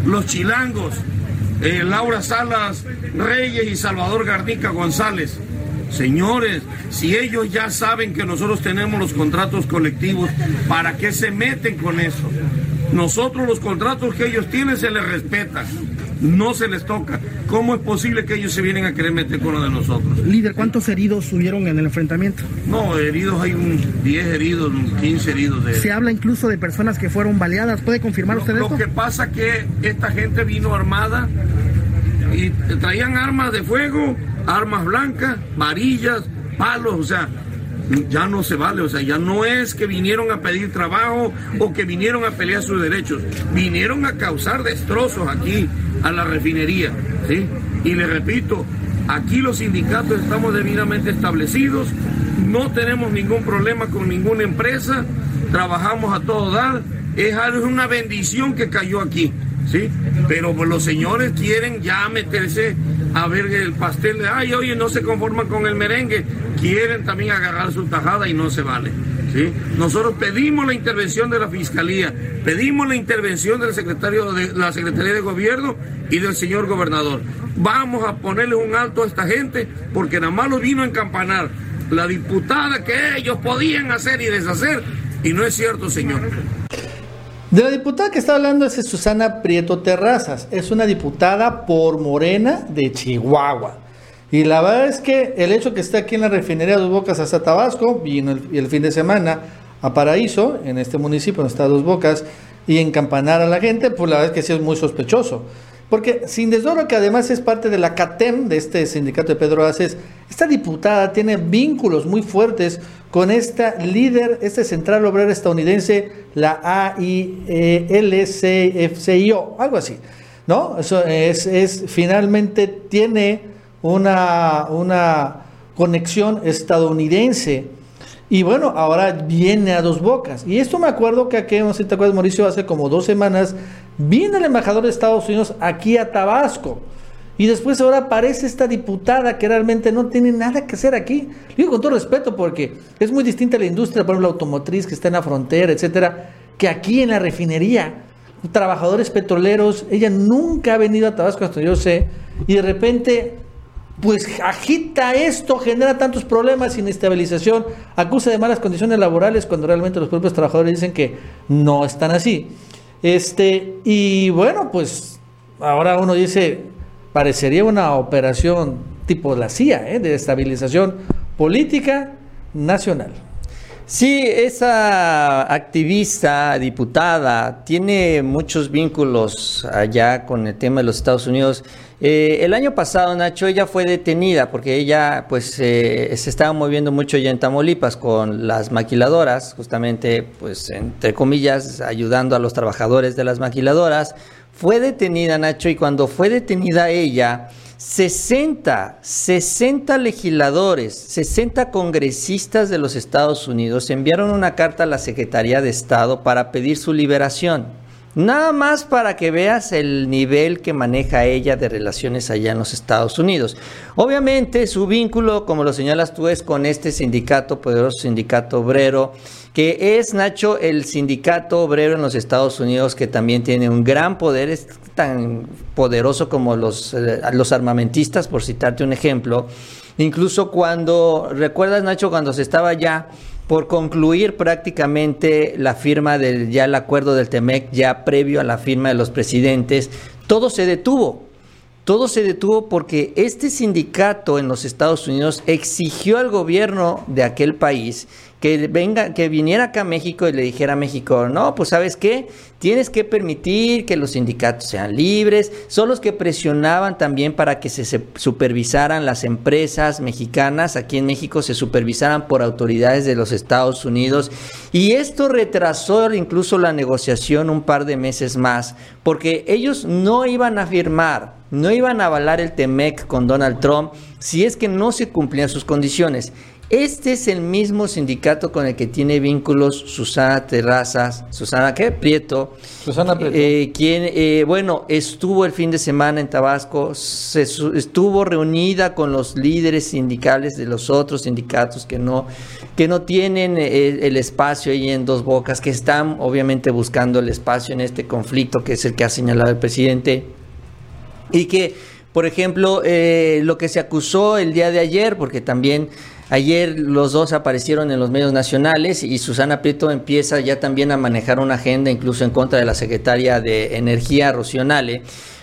E: Los chilangos, eh, Laura Salas Reyes y Salvador Garnica González. Señores, si ellos ya saben que nosotros tenemos los contratos colectivos, ¿para qué se meten con eso? Nosotros los contratos que ellos tienen se les respetan no se les toca. ¿Cómo es posible que ellos se vienen a querer meter con lo de nosotros?
D: Líder, ¿cuántos heridos hubieron en el enfrentamiento?
E: No, heridos hay un 10 heridos, 15 heridos. De...
D: Se habla incluso de personas que fueron baleadas. ¿Puede confirmar usted
E: lo,
D: esto?
E: Lo que pasa que esta gente vino armada y traían armas de fuego, armas blancas, varillas, palos, o sea, ya no se vale, o sea, ya no es que vinieron a pedir trabajo o que vinieron a pelear sus derechos, vinieron a causar destrozos aquí a la refinería, ¿sí? Y le repito, aquí los sindicatos estamos debidamente establecidos, no tenemos ningún problema con ninguna empresa, trabajamos a todo dar, es una bendición que cayó aquí, ¿sí? Pero pues, los señores quieren ya meterse a ver el pastel de, ay, oye, no se conforman con el merengue, quieren también agarrar su tajada y no se vale. ¿Sí? Nosotros pedimos la intervención de la Fiscalía, pedimos la intervención del secretario de la Secretaría de Gobierno y del señor gobernador. Vamos a ponerle un alto a esta gente porque nada más lo vino a encampanar la diputada que ellos podían hacer y deshacer. Y no es cierto, señor.
A: De la diputada que está hablando es Susana Prieto Terrazas. Es una diputada por Morena de Chihuahua. Y la verdad es que el hecho que esté aquí en la refinería de Dos Bocas hasta Tabasco, vino el, el fin de semana a Paraíso, en este municipio donde está Dos Bocas, y encampanar a la gente, pues la verdad es que sí es muy sospechoso. Porque sin desdoro que además es parte de la CATEM, de este sindicato de Pedro Aces, esta diputada tiene vínculos muy fuertes con esta líder, este central obrero estadounidense, la AILCFCIO, algo así. ¿No? Eso es, es finalmente tiene una, una conexión estadounidense. Y bueno, ahora viene a dos bocas. Y esto me acuerdo que aquí, no sé si te acuerdas, Mauricio, hace como dos semanas, viene el embajador de Estados Unidos aquí a Tabasco. Y después ahora aparece esta diputada que realmente no tiene nada que hacer aquí. Digo con todo respeto porque es muy distinta la industria, por ejemplo, la automotriz que está en la frontera, etcétera, que aquí en la refinería. Trabajadores petroleros, ella nunca ha venido a Tabasco hasta yo sé, y de repente pues agita esto, genera tantos problemas, inestabilización, acusa de malas condiciones laborales cuando realmente los propios trabajadores dicen que no están así. Este, y bueno, pues ahora uno dice, parecería una operación tipo la CIA, ¿eh? de estabilización política nacional.
B: Sí, esa activista, diputada, tiene muchos vínculos allá con el tema de los Estados Unidos. Eh, el año pasado, Nacho, ella fue detenida porque ella pues eh, se estaba moviendo mucho ya en Tamaulipas con las maquiladoras, justamente pues entre comillas ayudando a los trabajadores de las maquiladoras. Fue detenida, Nacho, y cuando fue detenida ella, 60, 60 legisladores, 60 congresistas de los Estados Unidos enviaron una carta a la Secretaría de Estado para pedir su liberación. Nada más para que veas el nivel que maneja ella de relaciones allá en los Estados Unidos. Obviamente su vínculo, como lo señalas tú, es con este sindicato, poderoso sindicato obrero, que es, Nacho, el sindicato obrero en los Estados Unidos que también tiene un gran poder, es tan poderoso como los, eh, armamentistas, por citarte un ejemplo. Incluso cuando, ¿recuerdas, Nacho, cuando se estaba ya por concluir prácticamente la firma del ya el acuerdo del TEMEC, ya previo a la firma de los presidentes, todo se detuvo. Todo se detuvo porque este sindicato en los Estados Unidos exigió al gobierno de aquel país que venga, que viniera acá a México y le dijera a México, no, pues sabes qué, tienes que permitir que los sindicatos sean libres, son los que presionaban también para que se supervisaran las empresas mexicanas, aquí en México se supervisaran por autoridades de los Estados Unidos, y esto retrasó incluso la negociación un par de meses más, porque ellos no iban a firmar, no iban a avalar el TEMEC con Donald Trump si es que no se cumplían sus condiciones. Este es el mismo sindicato con el que tiene vínculos Susana Terrazas, Susana ¿qué? Prieto.
A: Susana Prieto.
B: Eh, quien, eh, bueno, estuvo el fin de semana en Tabasco, se, estuvo reunida con los líderes sindicales de los otros sindicatos que no, que no tienen eh, el espacio ahí en Dos Bocas, que están obviamente buscando el espacio en este conflicto que es el que ha señalado el presidente. Y que, por ejemplo, lo que se acusó el día de ayer, porque también Ayer los dos aparecieron en los medios nacionales y Susana Prieto empieza ya también a manejar una agenda incluso en contra de la secretaria de Energía, Rocío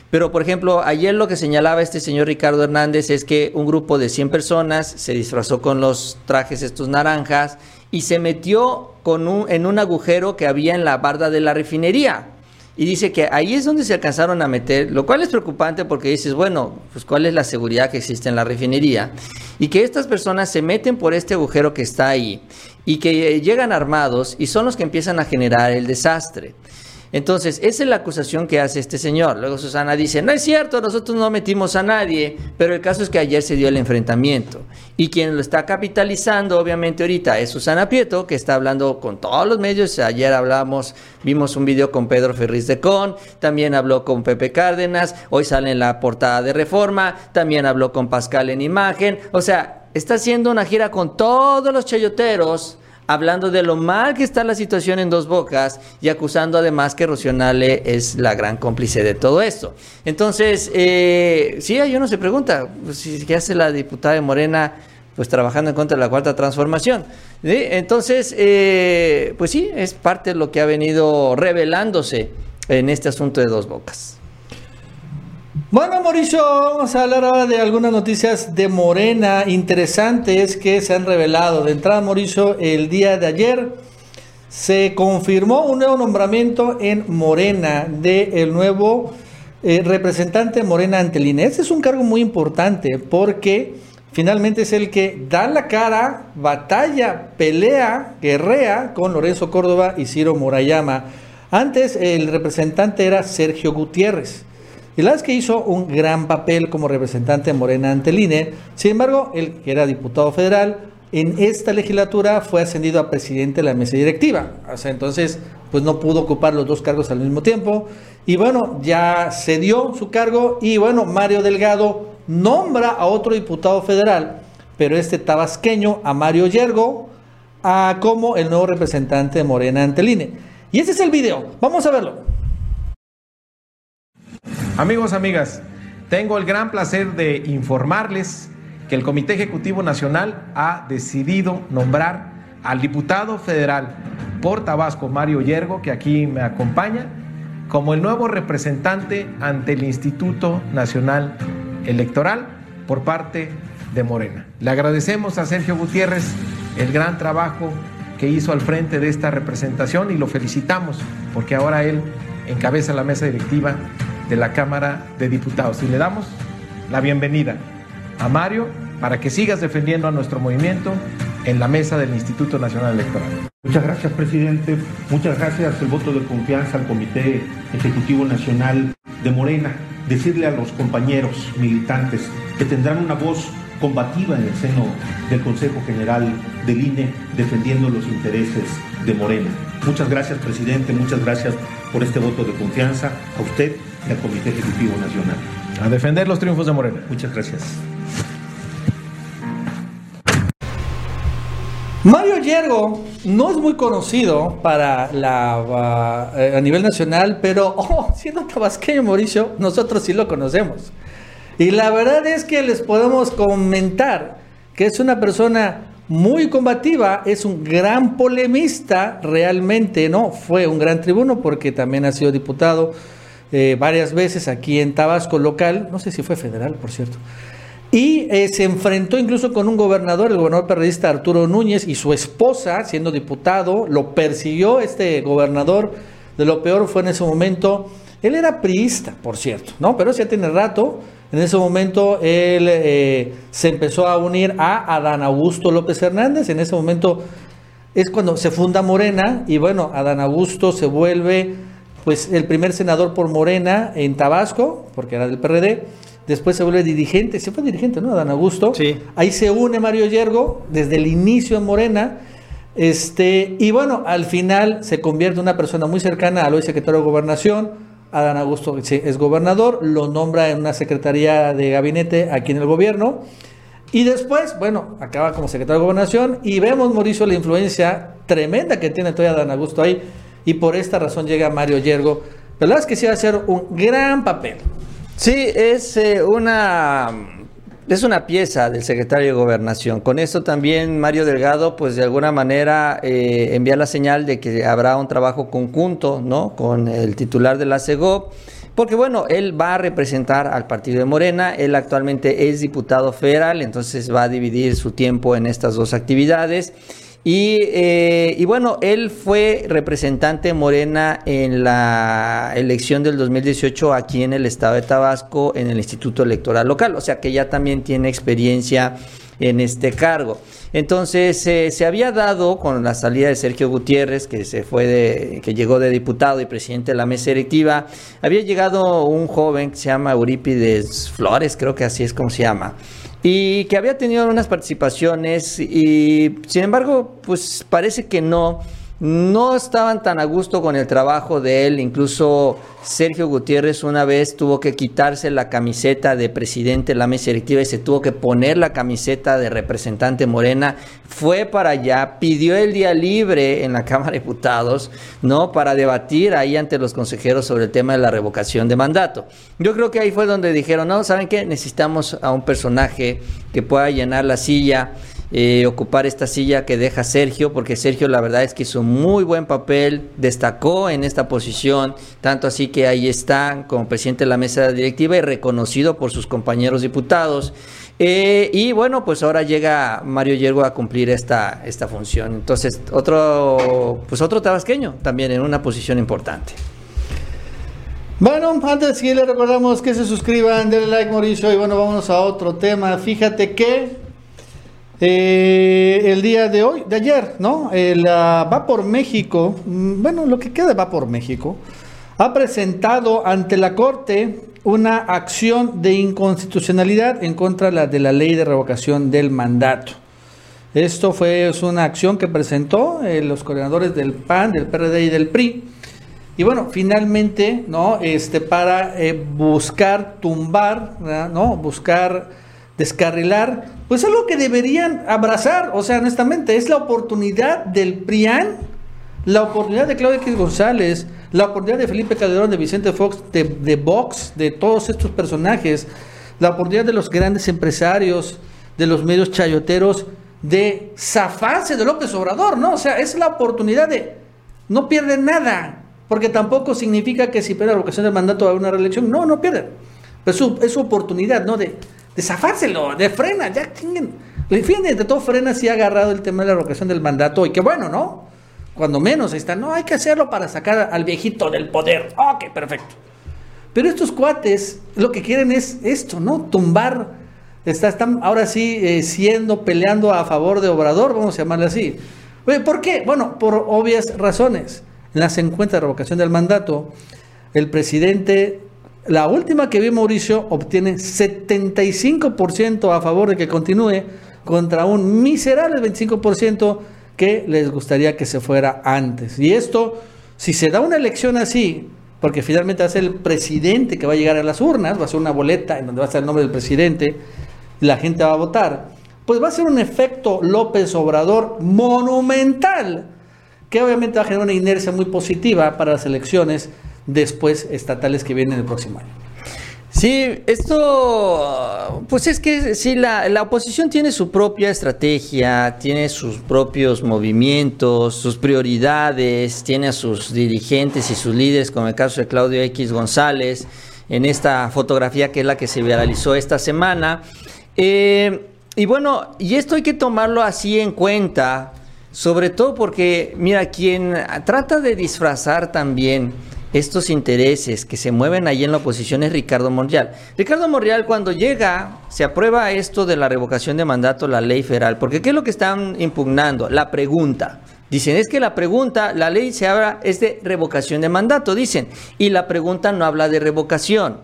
B: Pero, por ejemplo, ayer lo que señalaba este señor Ricardo Hernández es que un grupo de 100 personas se disfrazó con los trajes estos naranjas y se metió con un, en un agujero que había en la barda de la refinería. Y dice que ahí es donde se alcanzaron a meter, lo cual es preocupante porque dices, bueno, pues cuál es la seguridad que existe en la refinería. Y que estas personas se meten por este agujero que está ahí y que eh, llegan armados y son los que empiezan a generar el desastre. Entonces, esa es la acusación que hace este señor. Luego Susana dice, no es cierto, nosotros no metimos a nadie, pero el caso es que ayer se dio el enfrentamiento. Y quien lo está capitalizando, obviamente, ahorita es Susana Prieto, que está hablando con todos los medios. Ayer hablamos, vimos un video con Pedro Ferriz de Con, también habló con Pepe Cárdenas, hoy sale en la portada de Reforma, también habló con Pascal en imagen. O sea, está haciendo una gira con todos los chayoteros hablando de lo mal que está la situación en Dos Bocas y acusando además que Rocionale es la gran cómplice de todo esto. Entonces, eh, sí, yo no se pregunta, pues, ¿qué hace la diputada de Morena? Pues trabajando en contra de la cuarta transformación. Entonces, eh, pues sí, es parte de lo que ha venido revelándose en este asunto de Dos Bocas.
A: Bueno, Mauricio, vamos a hablar ahora de algunas noticias de Morena interesantes que se han revelado. De entrada, Mauricio, el día de ayer se confirmó un nuevo nombramiento en Morena de el nuevo eh, representante Morena ante el Este es un cargo muy importante porque finalmente es el que da la cara, batalla, pelea, guerrea con Lorenzo Córdoba y Ciro Morayama. Antes el representante era Sergio Gutiérrez. Y la que hizo un gran papel como representante de Morena ante el INE. Sin embargo, él, que era diputado federal, en esta legislatura fue ascendido a presidente de la mesa directiva. O sea, entonces, pues no pudo ocupar los dos cargos al mismo tiempo. Y bueno, ya cedió su cargo y bueno, Mario Delgado nombra a otro diputado federal, pero este tabasqueño, a Mario Yergo, a como el nuevo representante de Morena ante el INE. Y ese es el video. Vamos a verlo.
F: Amigos, amigas, tengo el gran placer de informarles que el Comité Ejecutivo Nacional ha decidido nombrar al diputado federal por Tabasco, Mario Yergo, que aquí me acompaña, como el nuevo representante ante el Instituto Nacional Electoral por parte de Morena. Le agradecemos a Sergio Gutiérrez el gran trabajo que hizo al frente de esta representación y lo felicitamos porque ahora él encabeza la mesa directiva de la Cámara de Diputados. Y le damos la bienvenida a Mario para que sigas defendiendo a nuestro movimiento en la mesa del Instituto Nacional Electoral.
G: Muchas gracias, presidente. Muchas gracias el voto de confianza al Comité Ejecutivo Nacional de Morena. Decirle a los compañeros militantes que tendrán una voz combativa en el seno del Consejo General del INE defendiendo los intereses de Morena. Muchas gracias, presidente. Muchas gracias por este voto de confianza a usted y al Comité Ejecutivo Nacional.
F: A defender los triunfos de Morena.
G: Muchas gracias.
A: Mario Yergo no es muy conocido para la uh, a nivel nacional, pero *laughs* oh, siendo tabasqueño Mauricio, nosotros sí lo conocemos. Y la verdad es que les podemos comentar que es una persona muy combativa, es un gran polemista, realmente, ¿no? Fue un gran tribuno porque también ha sido diputado eh, varias veces aquí en Tabasco local, no sé si fue federal, por cierto. Y eh, se enfrentó incluso con un gobernador, el gobernador periodista Arturo Núñez y su esposa, siendo diputado, lo persiguió este gobernador. De lo peor fue en ese momento, él era priista, por cierto, ¿no? Pero ya tiene rato en ese momento él eh, se empezó a unir a Adán Augusto López Hernández. En ese momento es cuando se funda Morena y bueno, Adán Augusto se vuelve pues el primer senador por Morena en Tabasco, porque era del PRD. después se vuelve dirigente, se fue dirigente, ¿no? Dan Augusto.
B: Sí.
A: Ahí se une Mario Yergo desde el inicio en Morena. Este, y bueno, al final se convierte en una persona muy cercana al hoy secretario de Gobernación. Adán Augusto es gobernador, lo nombra en una secretaría de gabinete aquí en el gobierno. Y después, bueno, acaba como secretario de Gobernación y vemos, Mauricio, la influencia tremenda que tiene todavía Adán Augusto ahí. Y por esta razón llega Mario Yergo. La verdad es que sí va a ser un gran papel.
B: Sí, es eh, una es una pieza del secretario de Gobernación. Con esto también Mario Delgado, pues de alguna manera eh, envía la señal de que habrá un trabajo conjunto, ¿no? Con el titular de la CEGOP. Porque bueno, él va a representar al partido de Morena, él actualmente es diputado federal, entonces va a dividir su tiempo en estas dos actividades. Y, eh, y, bueno, él fue representante morena en la elección del 2018 aquí en el estado de Tabasco, en el Instituto Electoral Local, o sea que ya también tiene experiencia en este cargo. Entonces eh, se había dado con la salida de Sergio Gutiérrez, que se fue de, que llegó de diputado y presidente de la mesa directiva, había llegado un joven que se llama Eurípides Flores, creo que así es como se llama y que había tenido unas participaciones y sin embargo pues parece que no no estaban tan a gusto con el trabajo de él. Incluso Sergio Gutiérrez una vez tuvo que quitarse la camiseta de presidente de la mesa directiva y se tuvo que poner la camiseta de representante Morena. Fue para allá, pidió el día libre en la Cámara de Diputados, ¿no? Para debatir ahí ante los consejeros sobre el tema de la revocación de mandato. Yo creo que ahí fue donde dijeron, no, ¿saben qué? Necesitamos a un personaje que pueda llenar la silla eh, ocupar esta silla que deja Sergio, porque Sergio la verdad es que hizo muy buen papel, destacó en esta posición, tanto así que ahí está como presidente de la mesa directiva y reconocido por sus compañeros diputados. Eh, y bueno, pues ahora llega Mario Yergo a cumplir esta, esta función. Entonces, otro, pues otro tabasqueño también en una posición importante.
A: Bueno, antes de seguir, le recordamos que se suscriban, denle like, Mauricio, y bueno, vámonos a otro tema. Fíjate que eh, el día de hoy, de ayer, ¿no? El Va por México, mm, bueno, lo que queda Va por México, ha presentado ante la Corte una acción de inconstitucionalidad en contra de la ley de revocación del mandato. Esto fue una acción que presentó eh, los coordinadores del PAN, del PRD y del PRI. Y bueno, finalmente, ¿no? Este, para eh, buscar tumbar, ¿no? Buscar descarrilar, pues es lo que deberían abrazar, o sea, honestamente, es la oportunidad del PRIAN, la oportunidad de Claudia X González, la oportunidad de Felipe Calderón, de Vicente Fox, de, de Vox, de todos estos personajes, la oportunidad de los grandes empresarios, de los medios chayoteros, de zafarse de López Obrador, ¿no? O sea, es la oportunidad de no pierden nada, porque tampoco significa que si pierde la vocación del mandato a una reelección, no, no pierden. Es su, es su oportunidad, ¿no? De, de zafárselo, de frena, ya chinguen. De todo frena si ha agarrado el tema de la revocación del mandato y qué bueno, ¿no? Cuando menos ahí está, no, hay que hacerlo para sacar al viejito del poder. Ok, perfecto. Pero estos cuates lo que quieren es esto, ¿no? Tumbar. están ahora sí eh, siendo, peleando a favor de Obrador, vamos a llamarle así. ¿Por qué? Bueno, por obvias razones. En las encuestas de revocación del mandato, el presidente la última que vi Mauricio obtiene 75% a favor de que continúe contra un miserable 25% que les gustaría que se fuera antes. Y esto, si se da una elección así, porque finalmente va a ser el presidente que va a llegar a las urnas, va a ser una boleta en donde va a estar el nombre del presidente, la gente va a votar, pues va a ser un efecto López Obrador monumental, que obviamente va a generar una inercia muy positiva para las elecciones después estatales que vienen el próximo año.
B: Sí, esto, pues es que sí, la, la, oposición tiene su propia estrategia, tiene sus propios movimientos, sus prioridades, tiene a sus dirigentes y sus líderes, como el caso de Claudio X González, en esta fotografía que es la que se viralizó esta semana. Eh, y bueno, y esto hay que tomarlo así en cuenta, sobre todo porque, mira, quien trata de disfrazar también estos intereses que se mueven ahí en la oposición es Ricardo Monreal. Ricardo Monreal cuando llega, se aprueba esto de la revocación de mandato, la ley federal, porque ¿qué es lo que están impugnando? La pregunta. Dicen, es que la pregunta, la ley se habla, es de revocación de mandato, dicen, y la pregunta no habla de revocación.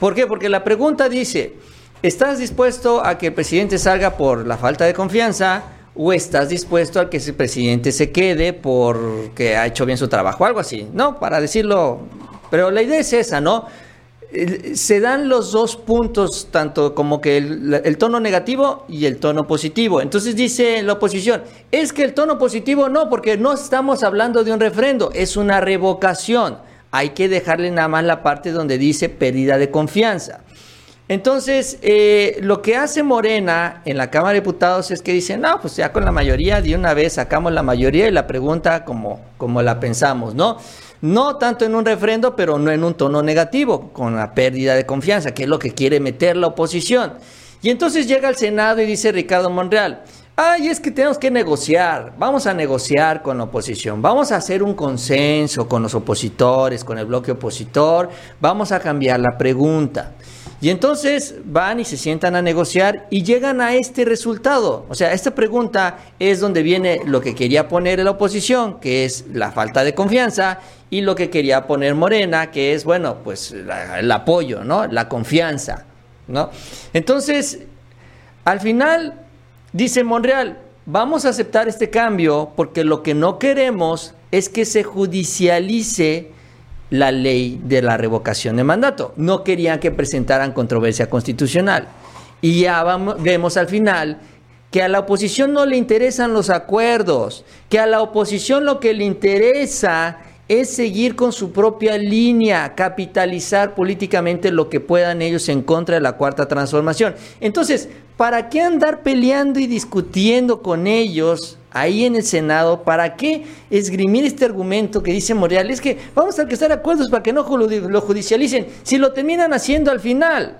B: ¿Por qué? Porque la pregunta dice, ¿estás dispuesto a que el presidente salga por la falta de confianza o estás dispuesto a que ese presidente se quede porque ha hecho bien su trabajo? Algo así, ¿no? Para decirlo, pero la idea es esa, ¿no? se dan los dos puntos, tanto como que el, tono negativo y el tono positivo. Entonces dice la oposición, es que el tono positivo no, porque no estamos hablando de un refrendo, es una revocación. Hay que dejarle nada más la parte donde dice pérdida de confianza. Entonces, eh, lo que hace Morena en la Cámara de Diputados es que dice, no, pues ya con la mayoría, de una vez sacamos la mayoría y la pregunta como, como la pensamos, ¿no? no tanto en un refrendo, pero no en un tono negativo, con la pérdida de confianza, que es lo que quiere meter la oposición. Y entonces llega al Senado y dice Ricardo Monreal, ay, es que tenemos que negociar, vamos a negociar con la oposición, vamos a hacer un consenso con los opositores, con el bloque opositor, vamos a cambiar la pregunta. Y entonces van y se sientan a negociar y llegan a este resultado. O sea, esta pregunta es donde viene lo que quería poner la oposición, que es la falta de confianza, y lo que quería poner Morena, que es, bueno, pues el apoyo, ¿no? La confianza, ¿no? Entonces, al final, dice Monreal, vamos a aceptar este cambio porque lo que no queremos es que se judicialice la ley de la revocación de mandato. No querían que presentaran controversia constitucional. Y ya vemos al final que a la oposición no le interesan los acuerdos, que a la oposición lo que le interesa es seguir con su propia línea, capitalizar políticamente lo que puedan ellos en contra de la cuarta transformación. Entonces, ¿para qué andar peleando y discutiendo con ellos ahí en el Senado, ¿para qué esgrimir este argumento que dice Morreal? Es que vamos a alcanzar acuerdos para que no lo judicialicen, si lo terminan haciendo al final.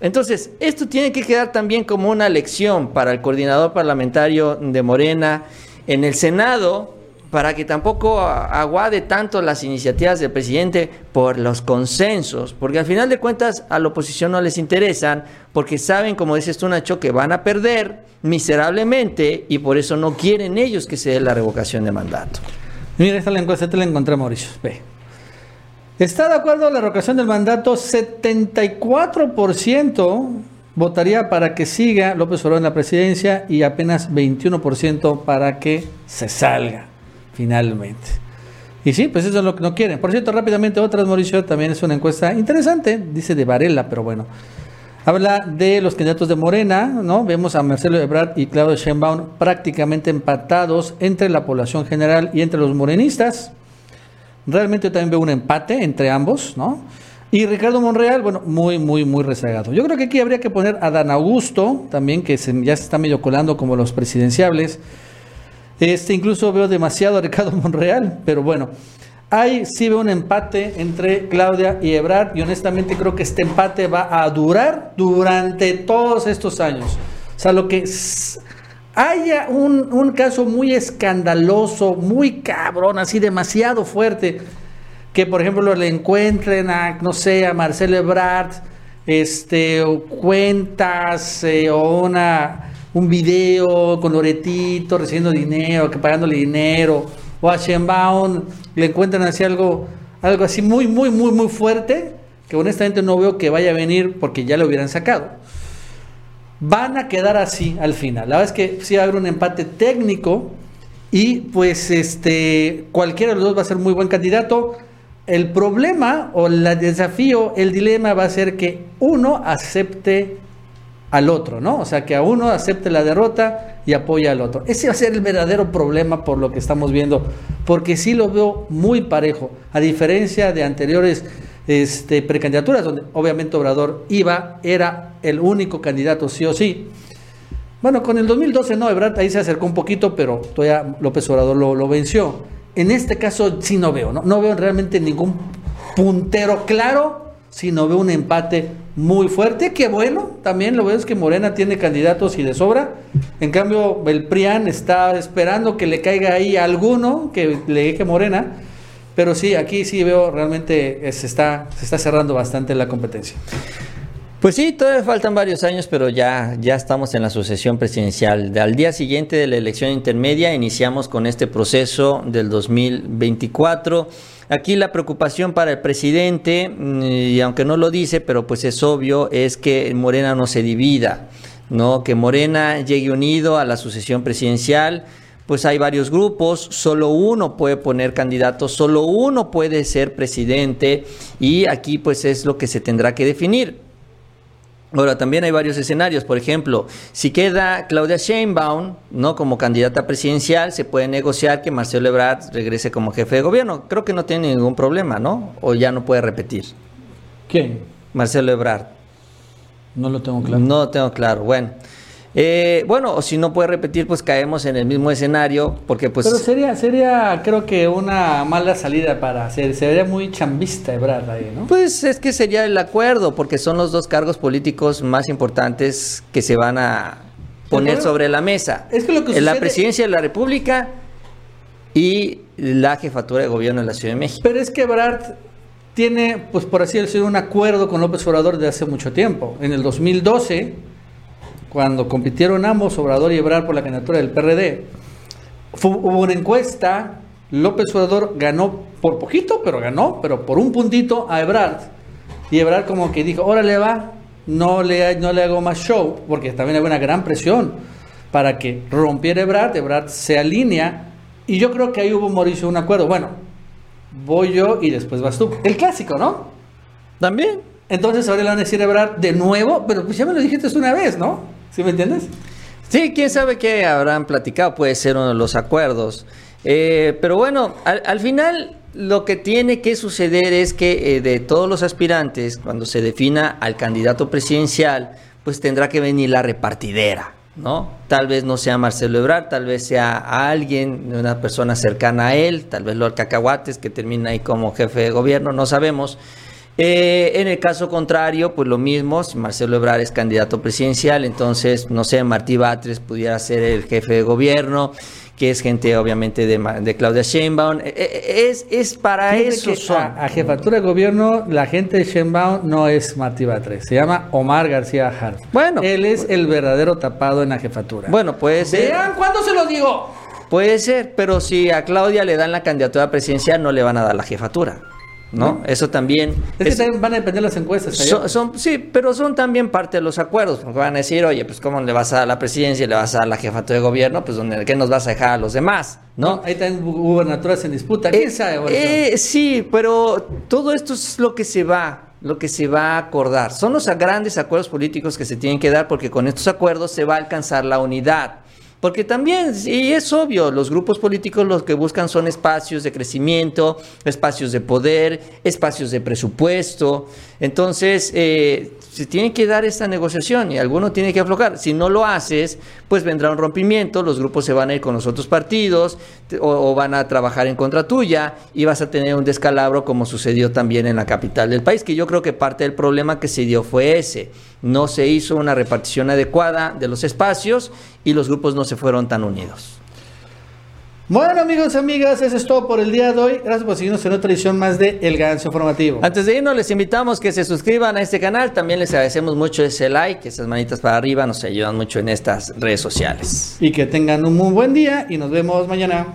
B: Entonces, esto tiene que quedar también como una lección para el coordinador parlamentario de Morena en el Senado, para que tampoco aguade tanto las iniciativas del presidente por los consensos, porque al final de cuentas a la oposición no les interesan, porque saben, como dices tú Nacho, que van a perder miserablemente y por eso no quieren ellos que se dé la revocación de mandato.
A: Mira, esta la encuesta te la encontré, Mauricio. ¿Está de acuerdo la revocación del mandato? 74% votaría para que siga López Obrador en la presidencia y apenas 21% para que se salga finalmente. Y sí, pues eso es lo que no quieren. Por cierto, rápidamente, otras, Mauricio, también es una encuesta interesante, dice de Varela, pero bueno. Habla de los candidatos de Morena, ¿no? Vemos a Marcelo Ebrard y Claudio Sheinbaum prácticamente empatados entre la población general y entre los morenistas. Realmente yo también veo un empate entre ambos, ¿no? Y Ricardo Monreal, bueno, muy, muy, muy rezagado. Yo creo que aquí habría que poner a Dan Augusto, también que ya se está medio colando como los presidenciables. Este incluso veo demasiado a Ricardo *laughs* Monreal, pero bueno. Ahí sí veo un empate entre Claudia y Ebrard y honestamente creo que este empate va a durar durante todos estos años. O sea, lo que haya un, un caso muy escandaloso, muy cabrón, así demasiado fuerte, que por ejemplo le encuentren a, no sé, a Marcelo Ebrard, este, o cuentas eh, o una un video con Loretito recibiendo dinero, que pagándole dinero, o a Shenbaum le encuentran así algo, algo así muy, muy, muy, muy fuerte, que honestamente no veo que vaya a venir porque ya lo hubieran sacado. Van a quedar así al final. La verdad es que sí va a haber un empate técnico y pues este cualquiera de los dos va a ser muy buen candidato. El problema o el desafío, el dilema va a ser que uno acepte al otro, ¿no? O sea, que a uno acepte la derrota y apoya al otro. Ese va a ser el verdadero problema por lo que estamos viendo, porque sí lo veo muy parejo, a diferencia de anteriores este, precandidaturas, donde obviamente Obrador iba, era el único candidato sí o sí. Bueno, con el 2012 no, Ebrard ahí se acercó un poquito, pero todavía López Obrador lo, lo venció. En este caso sí no veo, ¿no? No veo realmente ningún puntero claro sino veo un empate muy fuerte, que bueno, también lo veo es que Morena tiene candidatos y de sobra. En cambio, el PRIAN está esperando que le caiga ahí alguno que le deje Morena. Pero sí, aquí sí veo realmente se está, se está cerrando bastante la competencia.
B: Pues sí, todavía faltan varios años, pero ya, ya estamos en la sucesión presidencial. Al día siguiente de la elección intermedia iniciamos con este proceso del 2024. Aquí la preocupación para el presidente, mm, y aunque no lo dice, pero pues es obvio, es que Morena no se divida, ¿no? Que Morena llegue unido a la sucesión presidencial pues hay varios grupos, solo uno puede poner candidato, solo uno puede ser presidente y aquí pues es lo que se tendrá que definir. Ahora, también hay varios escenarios. Por ejemplo, si queda Claudia Sheinbaum ¿no? como candidata presidencial, se puede negociar que Marcelo Ebrard regrese como jefe de gobierno. Creo que no tiene ningún problema, ¿no? O ya no puede repetir.
A: ¿Quién?
B: Marcelo Ebrard.
A: No lo tengo claro.
B: No lo tengo claro. Bueno. Eh, bueno, o si no puede repetir, pues caemos en el mismo escenario, porque pues...
A: Pero sería, sería creo que una mala salida para hacer, sería muy chambista Ebrard ahí, ¿no?
B: Pues es que sería el acuerdo, porque son los dos cargos políticos más importantes que se van a poner sobre la mesa.
A: Es que lo que
B: La presidencia de la República y la jefatura de gobierno de la Ciudad de México.
A: Pero es que Ebrard tiene, pues por así decirlo, un acuerdo con López Obrador de hace mucho tiempo. En el 2012 cuando compitieron ambos, Obrador y Ebrard, por la candidatura del PRD, hubo una encuesta, López Obrador ganó por poquito, pero ganó, pero por un puntito a Ebrard. Y Ebrard como que dijo, órale va, no le, no le hago más show, porque también hay una gran presión para que rompiera Ebrard, Ebrard se alinea, y yo creo que ahí hubo, Mauricio, un acuerdo. Bueno, voy yo y después vas tú. El clásico, ¿no?
B: También.
A: Entonces ahora le van a decir Ebrard de nuevo, pero pues ya me lo dijiste una vez, ¿no? ¿Sí me entiendes?
B: Sí, quién sabe qué habrán platicado, puede ser uno de los acuerdos. Eh, pero bueno, al, final lo que tiene que suceder es que eh, de todos los aspirantes, cuando se defina al candidato presidencial, pues tendrá que venir la repartidera, ¿no? Tal vez no sea Marcelo Ebrard, tal vez sea alguien, una persona cercana a él, tal vez Lord Cacahuates, que termina ahí como jefe de gobierno, no sabemos. Eh, en el caso contrario, pues lo mismo, si Marcelo Ebrard es candidato presidencial, entonces, no sé, Martí Batres pudiera ser el jefe de gobierno, que es gente obviamente de, Claudia Sheinbaum. Eh, eh, es, es para eso
A: A, jefatura de gobierno, la gente de Sheinbaum no es Martí Batres, se llama Omar García Hart. Bueno. Él es el verdadero tapado en la jefatura.
B: Bueno, puede ser.
A: Vean, ¿cuándo se lo digo?
B: Puede ser, pero si a Claudia le dan la candidatura presidencial, no le van a dar la jefatura. ¿No? Eso también...
A: Es, que también van a depender las encuestas.
B: Son, sí, pero son también parte de los acuerdos, porque van a decir, oye, pues ¿cómo le vas a dar la presidencia y le vas a dar la jefatura de gobierno? Pues ¿dónde, ¿qué nos vas a dejar a los demás? ¿no?
A: ahí también gubernaturas en disputa. ¿Quién
B: eh, sabe? Eh, sí, pero todo esto es lo que se va lo que se va a acordar. Son los grandes acuerdos políticos que se tienen que dar porque con estos acuerdos se va a alcanzar la unidad. Porque también, y es obvio, los grupos políticos lo que buscan son espacios de crecimiento, espacios de poder, espacios de presupuesto. Entonces, eh, se tiene que dar esta negociación y alguno tiene que aflojar. Si no lo haces, pues vendrá un rompimiento, los grupos se van a ir con los otros partidos o, van a trabajar en contra tuya y vas a tener un descalabro como sucedió también en la capital del país, que yo creo que parte del problema que se dio fue ese. No se hizo una repartición adecuada de los espacios y los grupos no se fueron tan unidos.
A: Bueno amigos y amigas, eso es todo por el día de hoy. Gracias por seguirnos en otra edición más de El Ganso Informativo.
B: Antes de irnos, les invitamos que se suscriban a este canal. También les agradecemos mucho ese like, esas manitas para arriba nos ayudan mucho en estas redes sociales.
A: Y que tengan un muy buen día y nos vemos mañana.